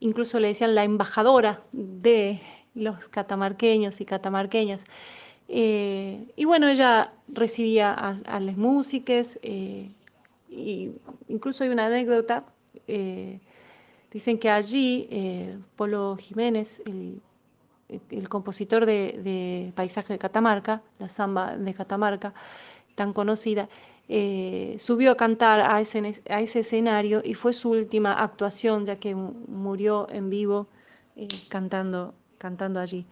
Incluso le decían la embajadora de los catamarqueños y catamarqueñas. Eh, y bueno, ella recibía a, a las músicas, eh, y incluso hay una anécdota, eh, dicen que allí eh, Polo Jiménez, el, compositor de, Paisaje de Catamarca, la samba de Catamarca, tan conocida, eh, subió a cantar a ese, escenario y fue su última actuación, ya que murió en vivo cantando, cantando allí.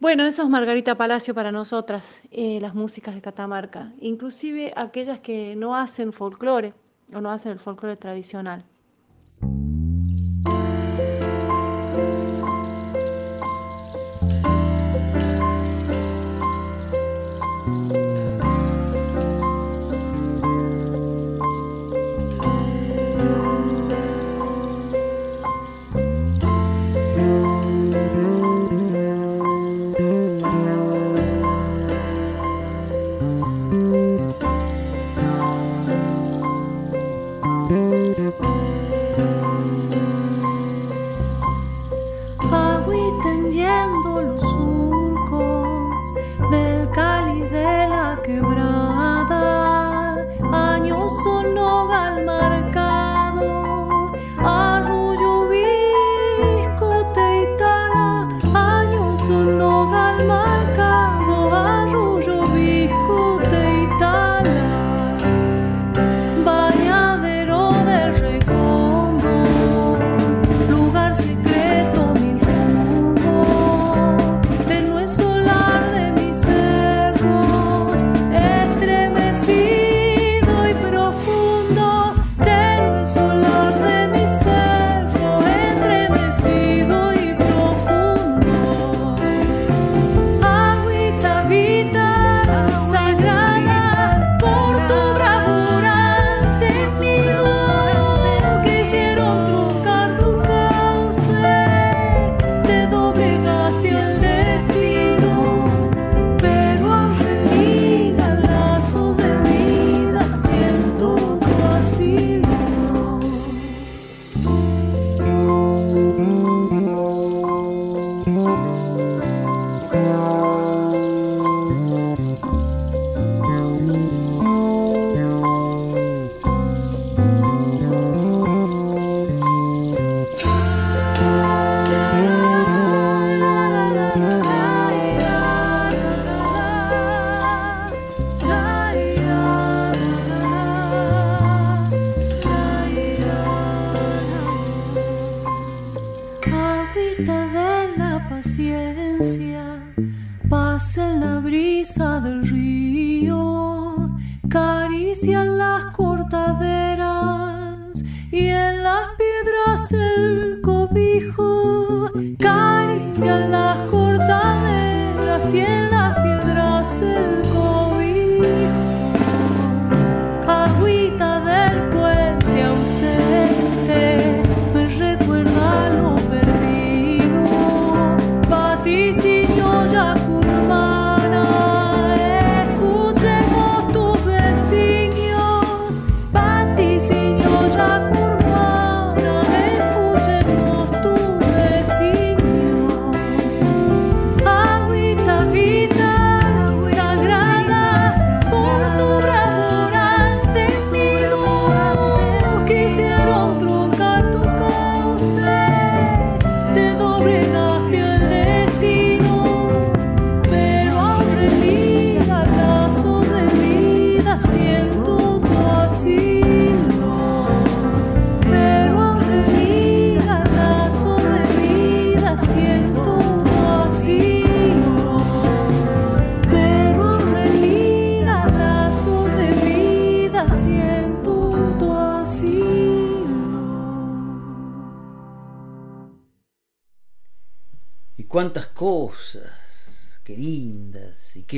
Bueno, eso es Margarita Palacio para nosotras, las músicas de Catamarca, inclusive aquellas que no hacen folclore o no hacen el folclore tradicional.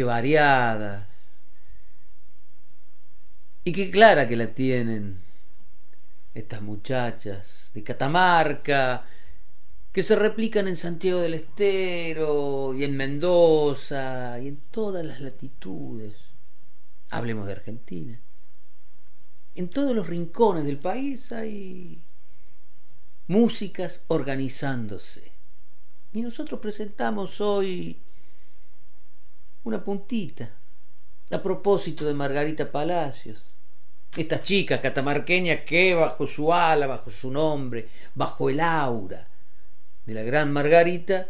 Variadas. Y qué clara que la tienen estas muchachas de Catamarca, que se replican en Santiago del Estero y en Mendoza y en todas las latitudes. Hablemos de Argentina. En todos los rincones del país hay músicas organizándose. Y nosotros presentamos hoy una puntita a propósito de Margarita Palacios. Esta chica catamarqueña que bajo su ala, bajo su nombre, bajo el aura de la gran Margarita,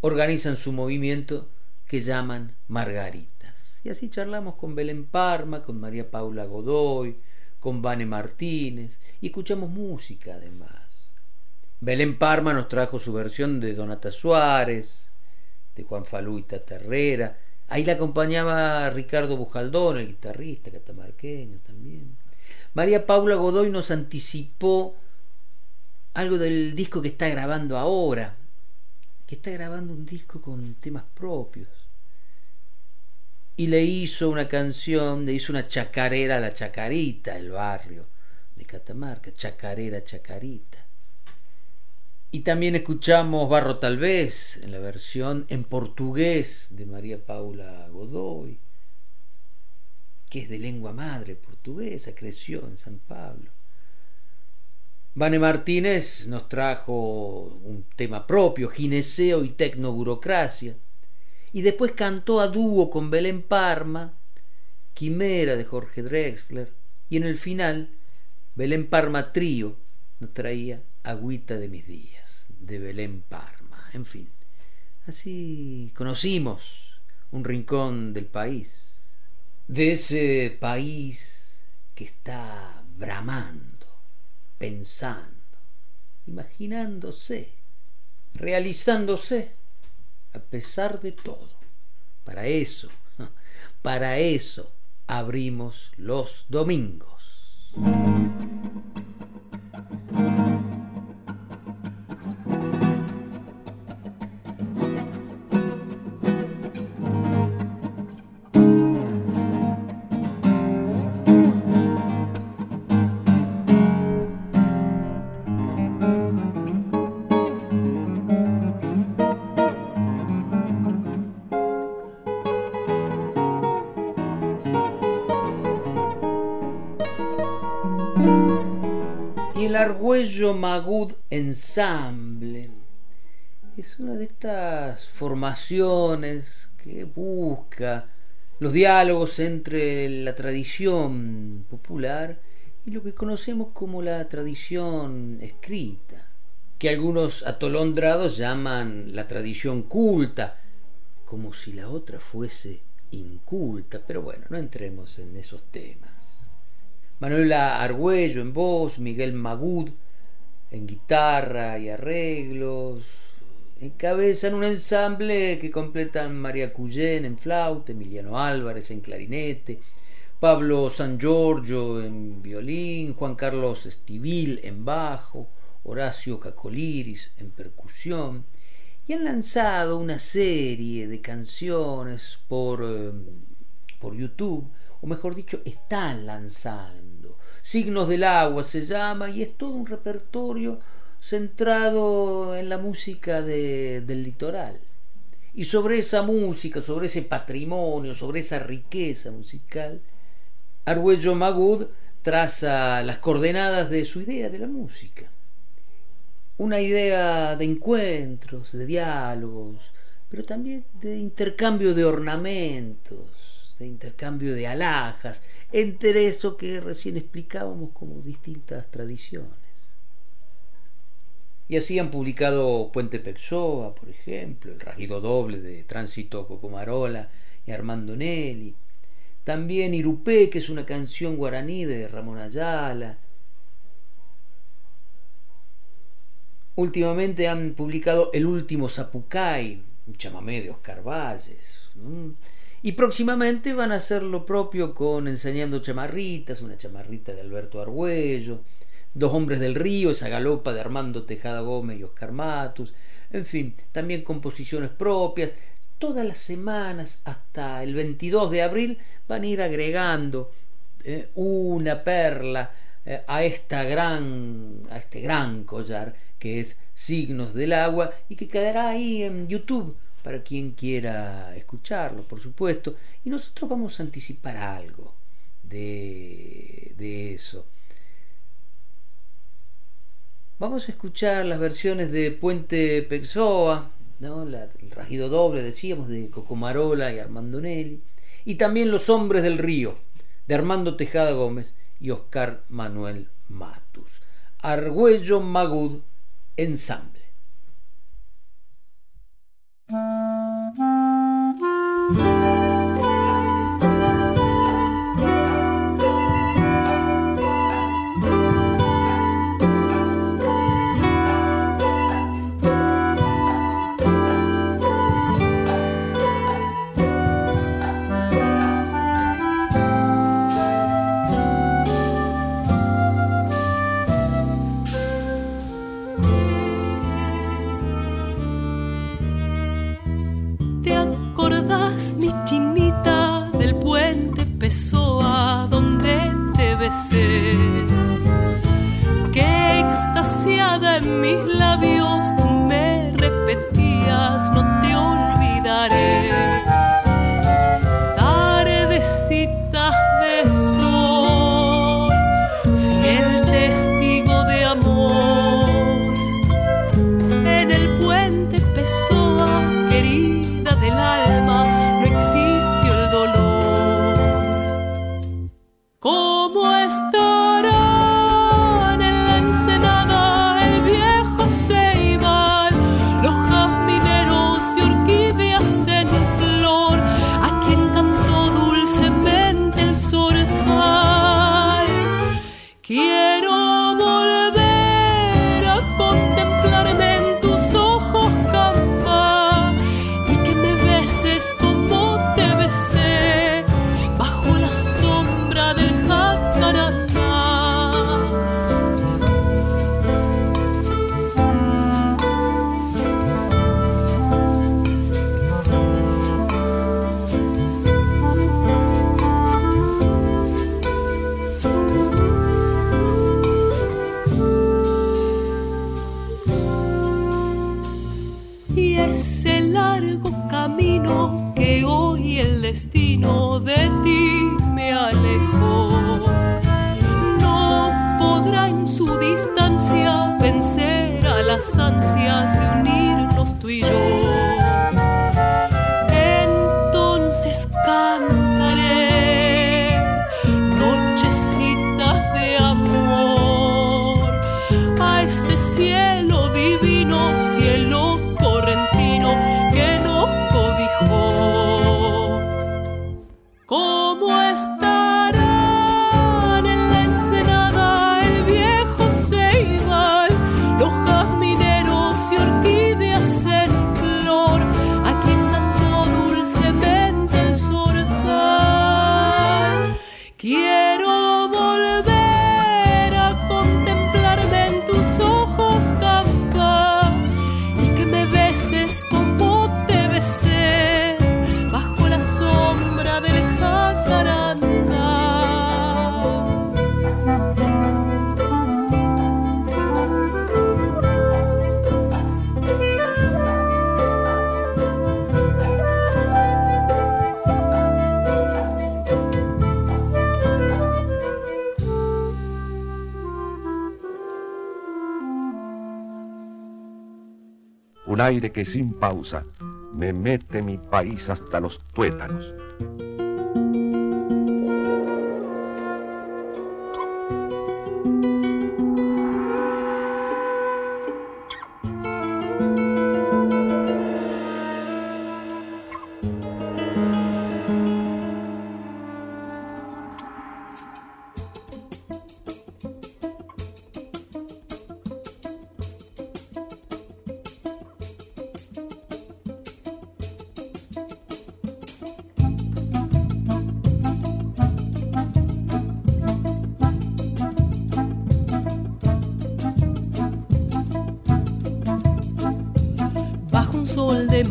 organizan su movimiento que llaman Margaritas. Y así charlamos con Belén Parma, con María Paula Godoy, con Vane Martínez, y escuchamos música además. Belén Parma nos trajo su versión de Donata Suárez, de Juan Falú y Tata. Ahí la acompañaba Ricardo Bujaldón, el guitarrista catamarqueño también. María Paula Godoy nos anticipó algo del disco que está grabando ahora, que está grabando un disco con temas propios. Y le hizo una canción, le hizo una chacarera a la Chacarita, el barrio de Catamarca, Chacarera, Chacarita. Y también escuchamos Barro Tal vez, en la versión en portugués de María Paula Godoy, que es de lengua madre portuguesa, creció en San Pablo. Vane Martínez nos trajo un tema propio, gineceo y tecnoburocracia, y después cantó a dúo con Belén Parma, Quimera de Jorge Drexler, y en el final Belén Parma Trío nos traía Agüita de mis días, de Belén Parma, en fin. Así conocimos un rincón del país, de ese país que está bramando, pensando, imaginándose, realizándose, a pesar de todo. Para eso, para eso abrimos los domingos. Argüello Magud Ensemble es una de estas formaciones que busca los diálogos entre la tradición popular y lo que conocemos como la tradición escrita, que algunos atolondrados llaman la tradición culta, como si la otra fuese inculta, pero bueno, no entremos en esos temas. Manuela Argüello en voz, Miguel Magud en guitarra y arreglos, encabezan un ensamble que completan María Cuyén en flauta, Emiliano Álvarez en clarinete, Pablo San Giorgio en violín, Juan Carlos Estivil en bajo, Horacio Cacoliris en percusión, y han lanzado una serie de canciones por, eh, por YouTube, o mejor dicho, están lanzando. Signos del agua se llama y es todo un repertorio centrado en la música de- del litoral. Y sobre esa música, sobre ese patrimonio, sobre esa riqueza musical, Argüello Magud traza las coordenadas de su idea de la música. Una idea de encuentros, de diálogos, pero también de intercambio de ornamentos, de intercambio de alhajas, entre eso que recién explicábamos como distintas tradiciones. Y así han publicado Puente Pexoa, por ejemplo, el rajido doble de Tránsito Cocomarola y Armando Nelly. También Irupé, que es una canción guaraní de Ramón Ayala. Últimamente han publicado El último Zapucay, un chamamé de Oscar Valles. Y próximamente van a hacer lo propio con Enseñando Chamarritas, una chamarrita de Alberto Argüello, Dos Hombres del Río, esa galopa de Armando Tejada Gómez y Oscar Matus, en fin, también composiciones propias. Todas las semanas hasta el 22 de abril van a ir agregando eh, una perla eh, a esta gran a este gran collar que es Signos del Agua y que quedará ahí en YouTube para quien quiera escucharlo, por supuesto. Y nosotros vamos a anticipar algo de, de eso. Vamos a escuchar las versiones de Puente Pexoa, ¿no? El rajido doble, decíamos, de Cocomarola y Armando Nelly, y también Los Hombres del Río, de Armando Tejada Gómez y Oscar Manuel Matus. Argüello Magud, ensamble. thank you aire que sin pausa me mete mi país hasta los tuétanos.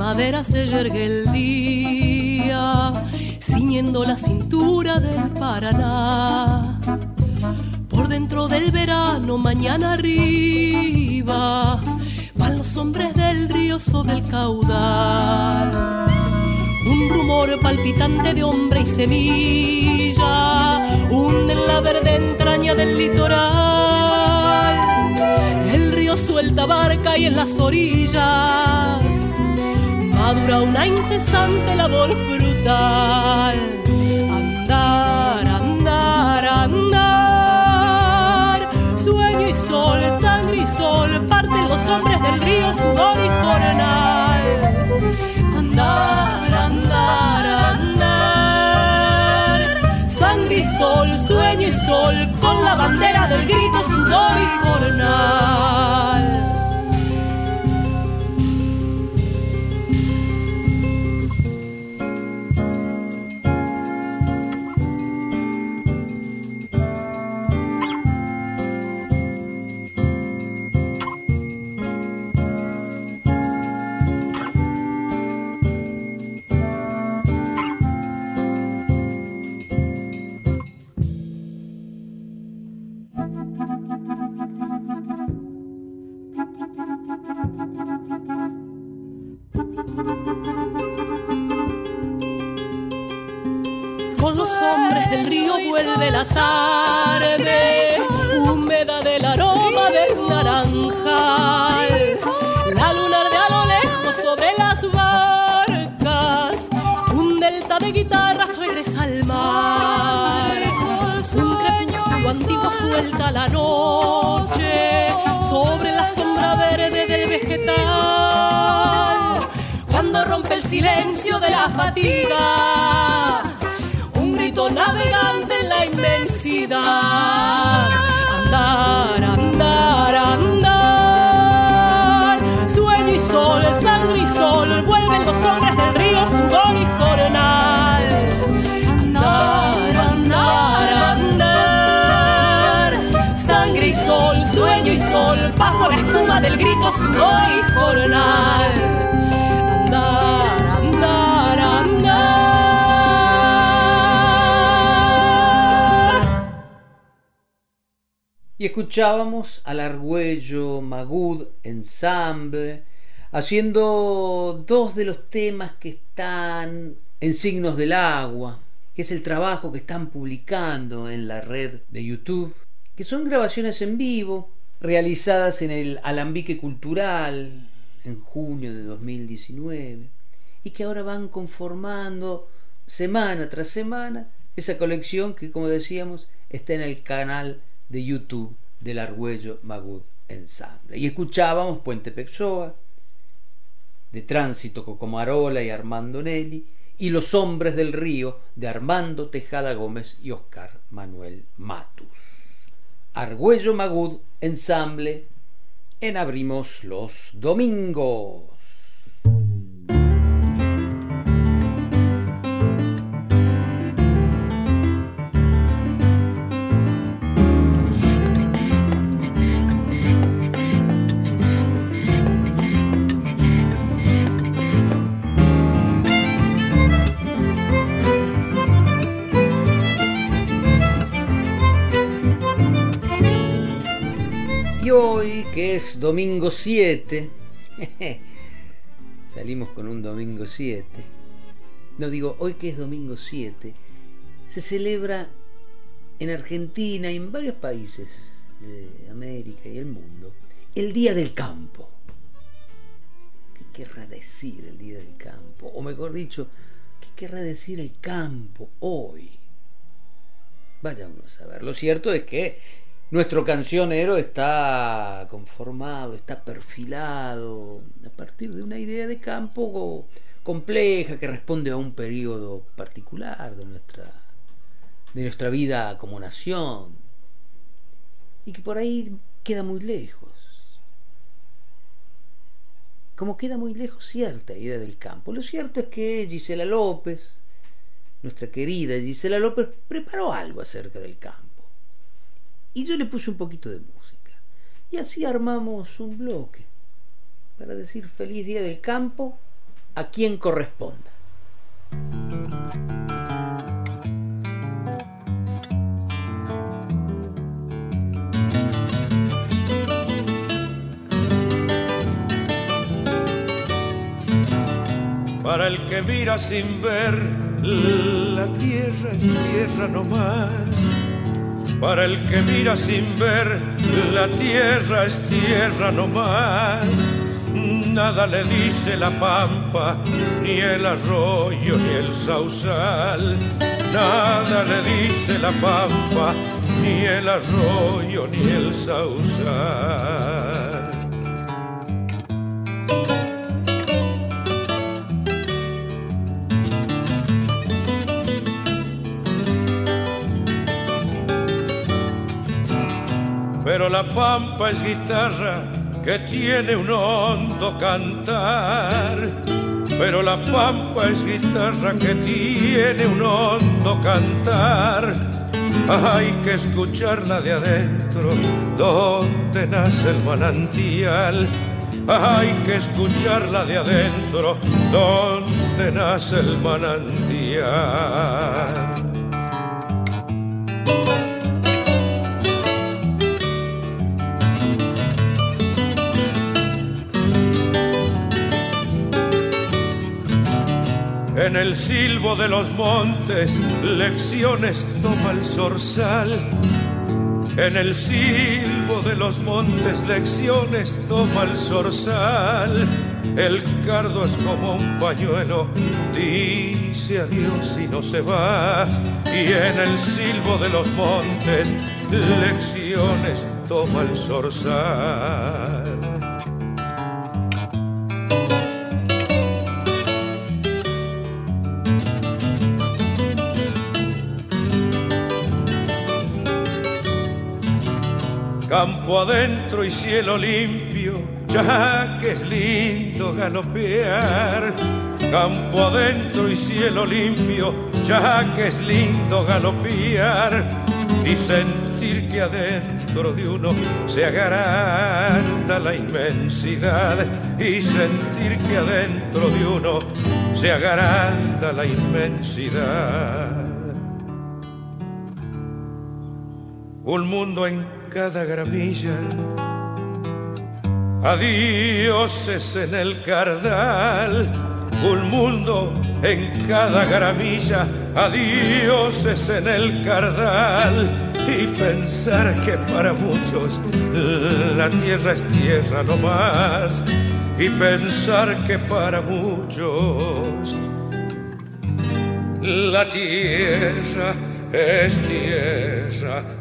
Madera se yergue el día, ciñendo la cintura del Paraná. Por dentro del verano, mañana arriba, van los hombres del río sobre el caudal. Un rumor palpitante de hombre y semilla, hunde en la verde entraña del litoral. El río suelta barca y en las orillas madura una incesante labor frutal. Andar, andar, andar. Sueño y sol, sangre y sol, parten los hombres del río, sudor y coronal. Andar, andar, andar. Sangre y sol, sueño y sol, con la bandera del grito, sudor y coronal. Tarde, húmeda del aroma del naranjal. La luna de a lo lejos sobre las barcas, un delta de guitarras regresa al mar. Un crepúsculo antiguo suelta la noche sobre la sombra verde del vegetal. Cuando rompe el silencio de la fatiga un grito navegante Andar, andar, andar. Sueño y sol, sangre y sol, vuelven los hombres del río, sudor y coronal. Andar, andar, andar. Sangre y sol, sueño y sol, bajo la espuma del grito, sudor y coronal. Escuchábamos al Argüello Magud Ensemble haciendo dos de los temas que están en Signos del Agua, que es el trabajo que están publicando en la red de YouTube, que son grabaciones en vivo realizadas en el Alambique Cultural en junio de 2019 y que ahora van conformando semana tras semana esa colección que como decíamos está en el canal de YouTube del Argüello Magud Ensamble. Y escuchábamos Puente Pexoa, de Tránsito Cocomarola y Armando Nelly, y Los Hombres del Río de Armando Tejada Gómez y Oscar Manuel Matus. Argüello Magud Ensamble en Abrimos los Domingos. Es domingo 7, salimos con un domingo 7, no digo, hoy que es domingo 7, se celebra en Argentina y en varios países de América y el mundo el Día del Campo, querrá decir el Día del Campo? O mejor dicho, ¿qué querrá decir el campo hoy? Vaya uno a saber. Lo cierto es que nuestro cancionero está conformado, está perfilado a partir de una idea de campo compleja que responde a un periodo particular de nuestra, de nuestra vida como nación y que por ahí queda muy lejos. Como queda muy lejos cierta idea del campo. Lo cierto es que Gisela López, nuestra querida Gisela López, preparó algo acerca del campo. Y yo le puse un poquito de música. Y así armamos un bloque para decir feliz día del campo a quien corresponda. Para el que mira sin ver, la tierra es tierra no más. Para el que mira sin ver, la tierra es tierra no más. Nada le dice la pampa, ni el arroyo, ni el sausal. Nada le dice la pampa, ni el arroyo, ni el sausal. La pampa es guitarra que tiene un hondo cantar. Pero la pampa es guitarra que tiene un hondo cantar. Hay que escucharla de adentro, donde nace el manantial. Hay que escucharla de adentro, donde nace el manantial. En el silbo de los montes, lecciones toma el zorzal. En el silbo de los montes, lecciones toma el zorzal. El cardo es como un pañuelo, dice adiós y no se va. Y en el silbo de los montes, lecciones toma el zorzal. Campo adentro y cielo limpio, ya que es lindo galopear. Campo adentro y cielo limpio, ya que es lindo galopear y sentir que adentro de uno se agranda la inmensidad y sentir que adentro de uno se agranda la inmensidad. Un mundo en cada gramilla. Adiós es en el cardal, un mundo en cada gramilla. Adiós es en el cardal y pensar que para muchos la tierra es tierra no más. Y pensar que para muchos la tierra es tierra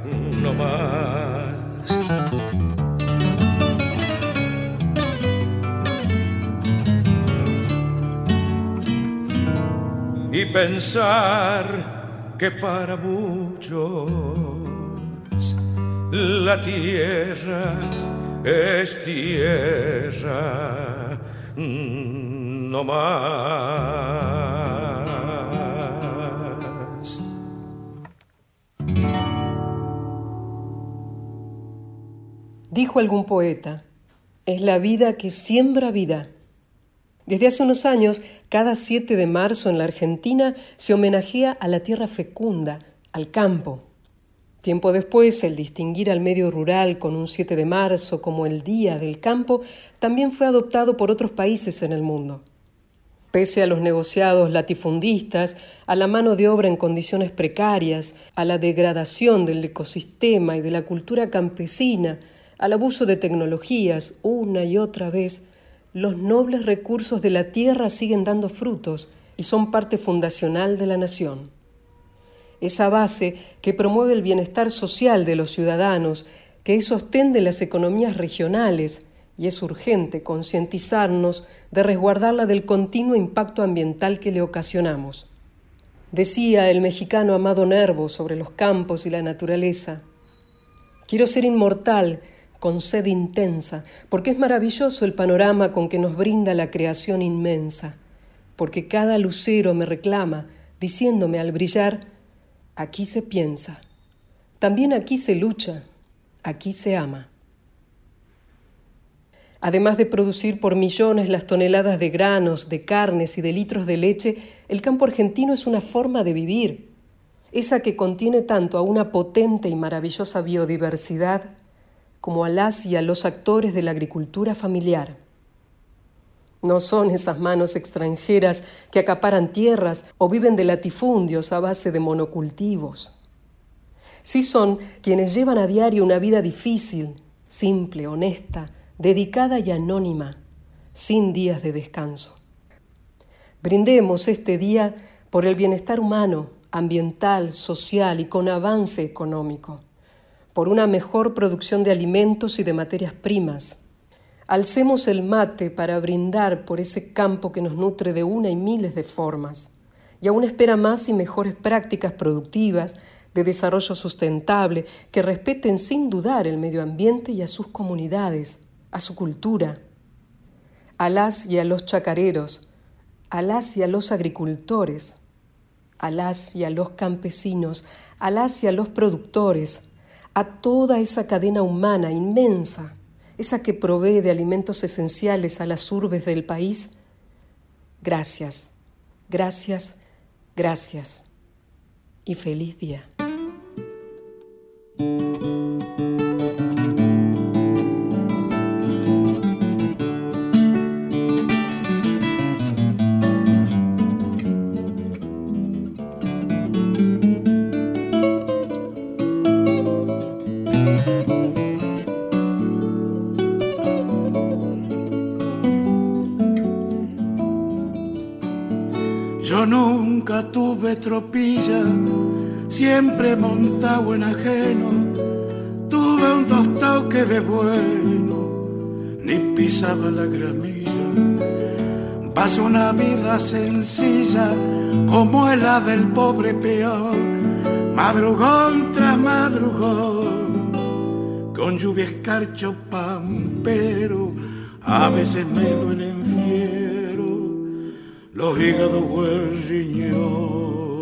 Y pensar que para muchos la tierra es tierra más. Dijo algún poeta, es la vida que siembra vida. Desde hace unos años, cada 7 de marzo en la Argentina se homenajea a la tierra fecunda, al campo. Tiempo después, el distinguir al medio rural con un 7 de marzo como el Día del Campo también fue adoptado por otros países en el mundo. Pese a los negociados latifundistas, a la mano de obra en condiciones precarias, a la degradación del ecosistema y de la cultura campesina, al abuso de tecnologías una y otra vez, los nobles recursos de la tierra siguen dando frutos y son parte fundacional de la nación. Esa base que promueve el bienestar social de los ciudadanos, que es sostén de las economías regionales, y es urgente concientizarnos de resguardarla del continuo impacto ambiental que le ocasionamos. Decía el mexicano Amado Nervo sobre los campos y la naturaleza, quiero ser inmortal con sed intensa, porque es maravilloso el panorama con que nos brinda la creación inmensa, porque cada lucero me reclama, diciéndome al brillar, aquí se piensa, también aquí se lucha, aquí se ama. Además de producir por millones las toneladas de granos, de carnes y de litros de leche, el campo argentino es una forma de vivir, esa que contiene tanto a una potente y maravillosa biodiversidad como a las y a los actores de la agricultura familiar. No son esas manos extranjeras que acaparan tierras o viven de latifundios a base de monocultivos. Sí son quienes llevan a diario una vida difícil, simple, honesta, dedicada y anónima, sin días de descanso. Brindemos este día por el bienestar humano, ambiental, social y con avance económico, por una mejor producción de alimentos y de materias primas. Alcemos el mate para brindar por ese campo que nos nutre de una y miles de formas, y aún espera más y mejores prácticas productivas, de desarrollo sustentable, que respeten sin dudar el medio ambiente y a sus comunidades, a su cultura, a las y a los chacareros, a las y a los agricultores, a las y a los campesinos, a las y a los productores, a toda esa cadena humana inmensa, esa que provee de alimentos esenciales a las urbes del país. Gracias, gracias, gracias y feliz día. Siempre montado en ajeno. Tuve un tostado que de bueno, ni pisaba la gramilla. Paso una vida sencilla, como la del pobre peón. Madrugón tras madrugón, con lluvia escarcho pampero, a veces me duelen fiero los hígados o riñón.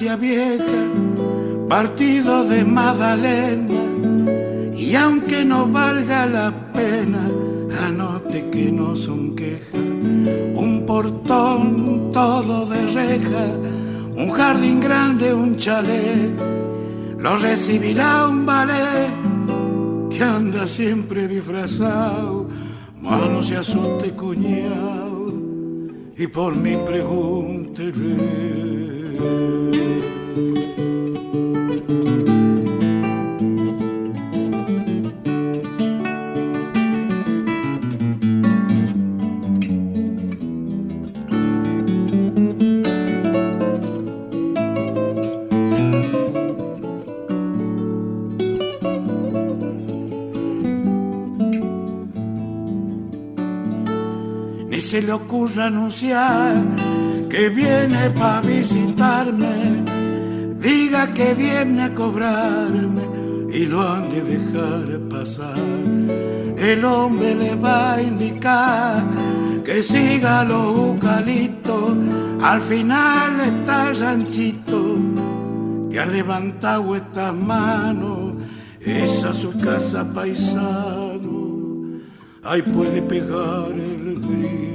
Vieja, partido de Magdalena, y aunque no valga la pena, anote que no son quejas. Un portón todo de reja, un jardín grande, un chalet, lo recibirá un ballet que anda siempre disfrazado, mas no se asuste cuñado y por mí pregúntele. Se le ocurra anunciar que viene para visitarme, diga que viene a cobrarme y lo han de dejar pasar. El hombre le va a indicar que siga los eucaliptos, al final está el ranchito que ha levantado estas manos, esa su casa paisano, ahí puede pegar el grito.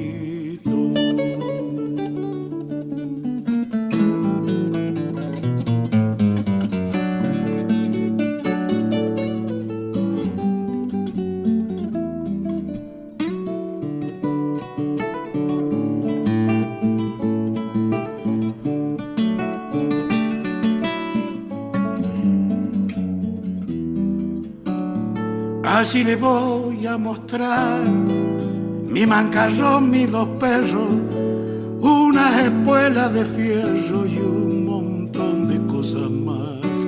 Así le voy a mostrar mi mancarrón, mis dos perros, una espuela de fierro y un montón de cosas más.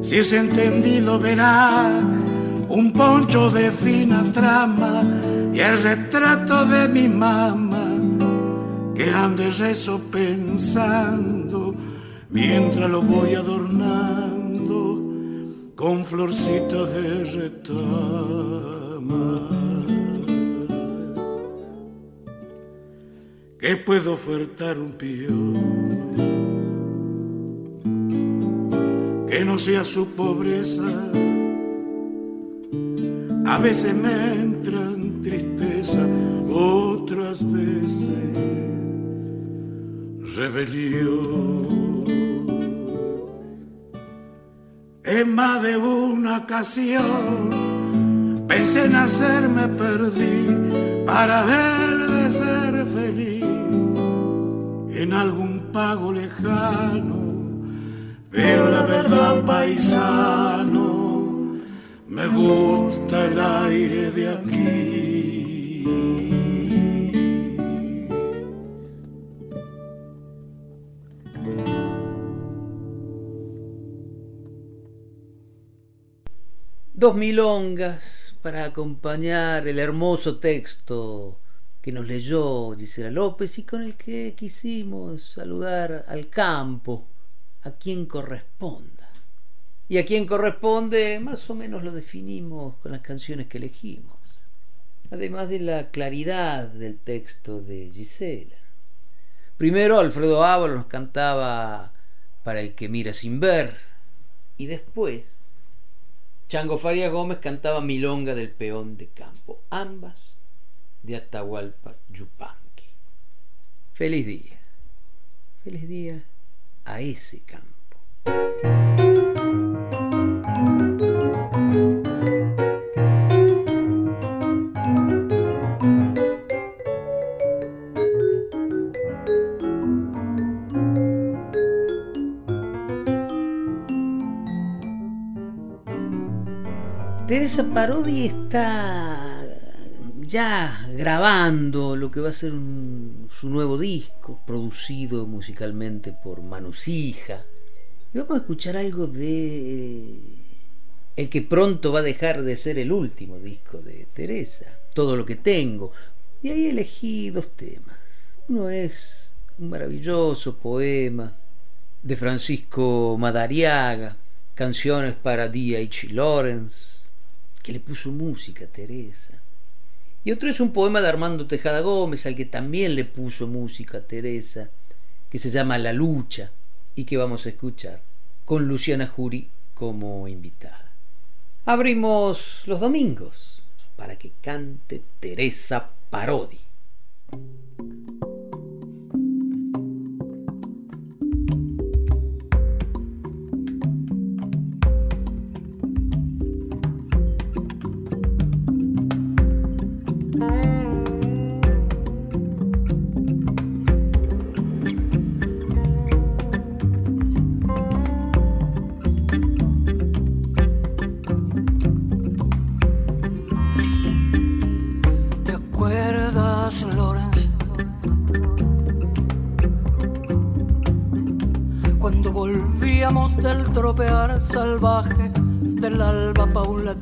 Si es entendido verá un poncho de fina trama y el retrato de mi mamá que ande rezo pensando mientras lo voy adornando con florcitas de retama. ¿Qué puedo ofertar un pío? Que no sea su pobreza. A veces me entran tristeza, otras veces rebelión. En más de una ocasión pensé en hacerme perdí para ver de ser feliz en algún pago lejano, pero la verdad paisano me gusta el aire de aquí. Dos milongas para acompañar el hermoso texto que nos leyó Gisela López y con el que quisimos saludar al campo, a quien corresponda. Y a quien corresponde, más o menos lo definimos con las canciones que elegimos, además de la claridad del texto de Gisela. Primero Alfredo Ábalos nos cantaba Para el que mira sin ver, y después Chango Faria Gómez cantaba Milonga del Peón de Campo, ambas de Atahualpa Yupanqui. Feliz día, feliz día a ese campo. Teresa Parodi está ya grabando lo que va a ser un- su nuevo disco, producido musicalmente por Manusija. Y vamos a escuchar algo de el que pronto va a dejar de ser el último disco de Teresa, Todo lo que tengo. Y ahí elegí dos temas. Uno es un maravilloso poema de Francisco Madariaga, canciones para D.H. Lawrence, que le puso música Teresa. Y otro es un poema de Armando Tejada Gómez, al que también le puso música Teresa, que se llama La lucha y que vamos a escuchar con Luciana Jury como invitada. Abrimos los domingos para que cante Teresa Parodi.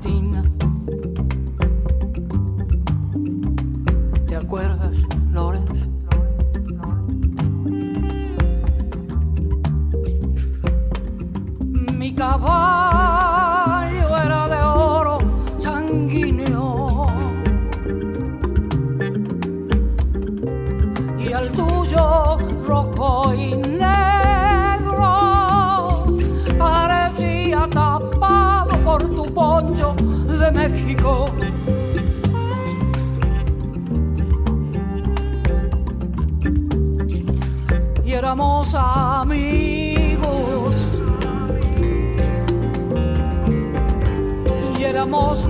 routine. Amigos. Y éramos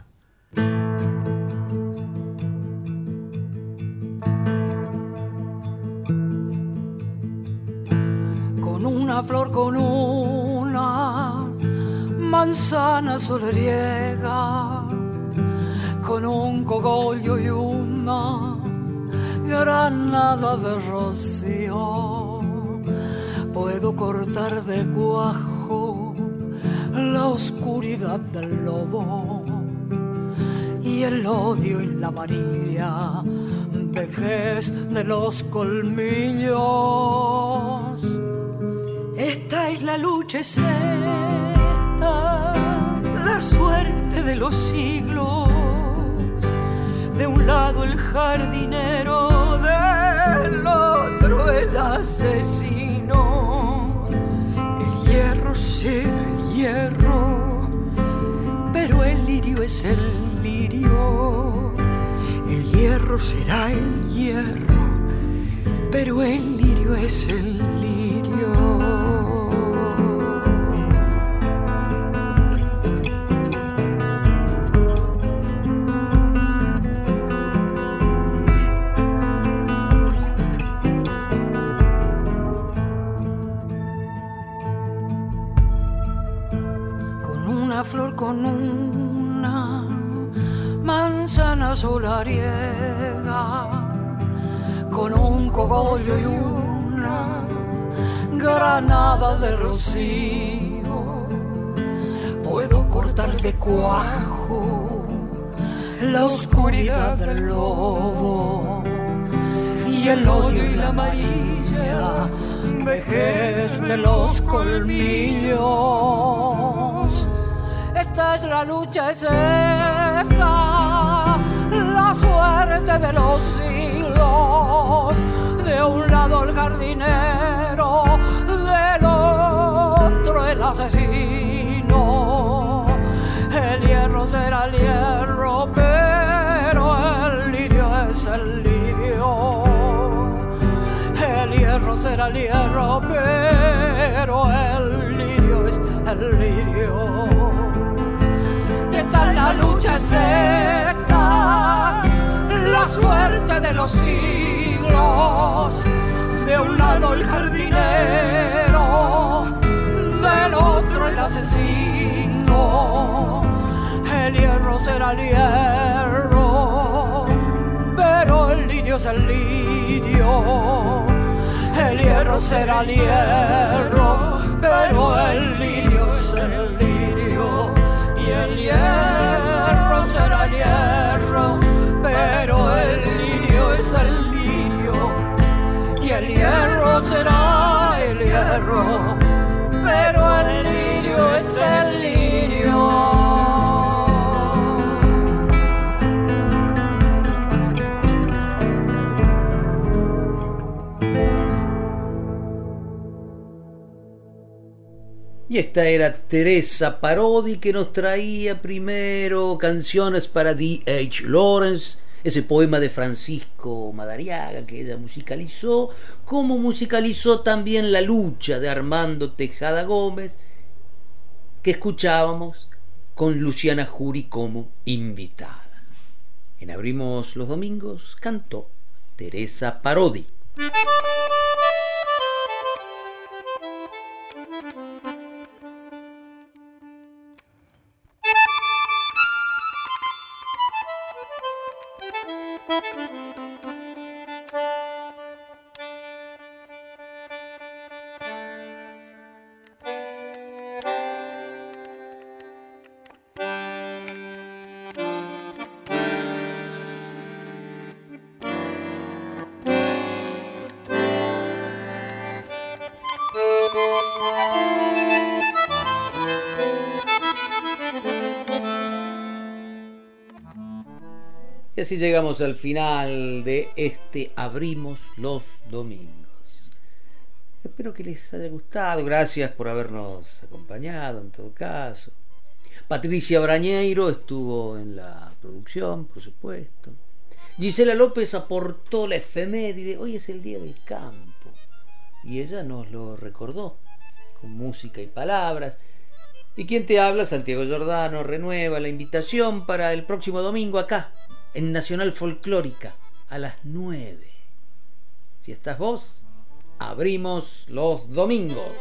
y la amarilla vejez de los colmillos. Esta es la lucha, esta, la suerte de los siglos. De un lado el jardín será el hierro, pero el lirio es el puedo cortar de cuajo la oscuridad del lobo y el odio y la amarilla vejez de los colmillos. Esta es la lucha, es esta la suerte de los siglos. De un lado el jardinero asesino. El hierro será el hierro, pero el lirio es el lirio. El hierro será el hierro, pero el lirio es el lirio. Y esta la lucha, es la suerte de los siglos. De un lado el jardinero, el asesino. El hierro será el hierro, pero el lirio es el lirio. El hierro será el hierro, pero el lirio es el lirio. Y el hierro será el hierro, pero el lirio es el lirio. Y el hierro será el hierro, pero el es el lirio. Y esta era Teresa Parodi que nos traía primero canciones para D.H. Lawrence, ese poema de Francisco Madariaga que ella musicalizó, como musicalizó también La lucha de Armando Tejada Gómez, que escuchábamos con Luciana Jury como invitada. En Abrimos los Domingos cantó Teresa Parodi. Y así llegamos al final de este Abrimos los Domingos. Espero que les haya gustado. Gracias por habernos acompañado en todo caso. Patricia Brañeiro estuvo en la producción, por supuesto. Gisela López aportó la efeméride. Hoy es el Día del Campo. Y ella nos lo recordó con música y palabras. Y quien te habla, Santiago Giordano, renueva la invitación para el próximo domingo acá, en Nacional Folclórica, a las 9. Si estás vos, abrimos los domingos.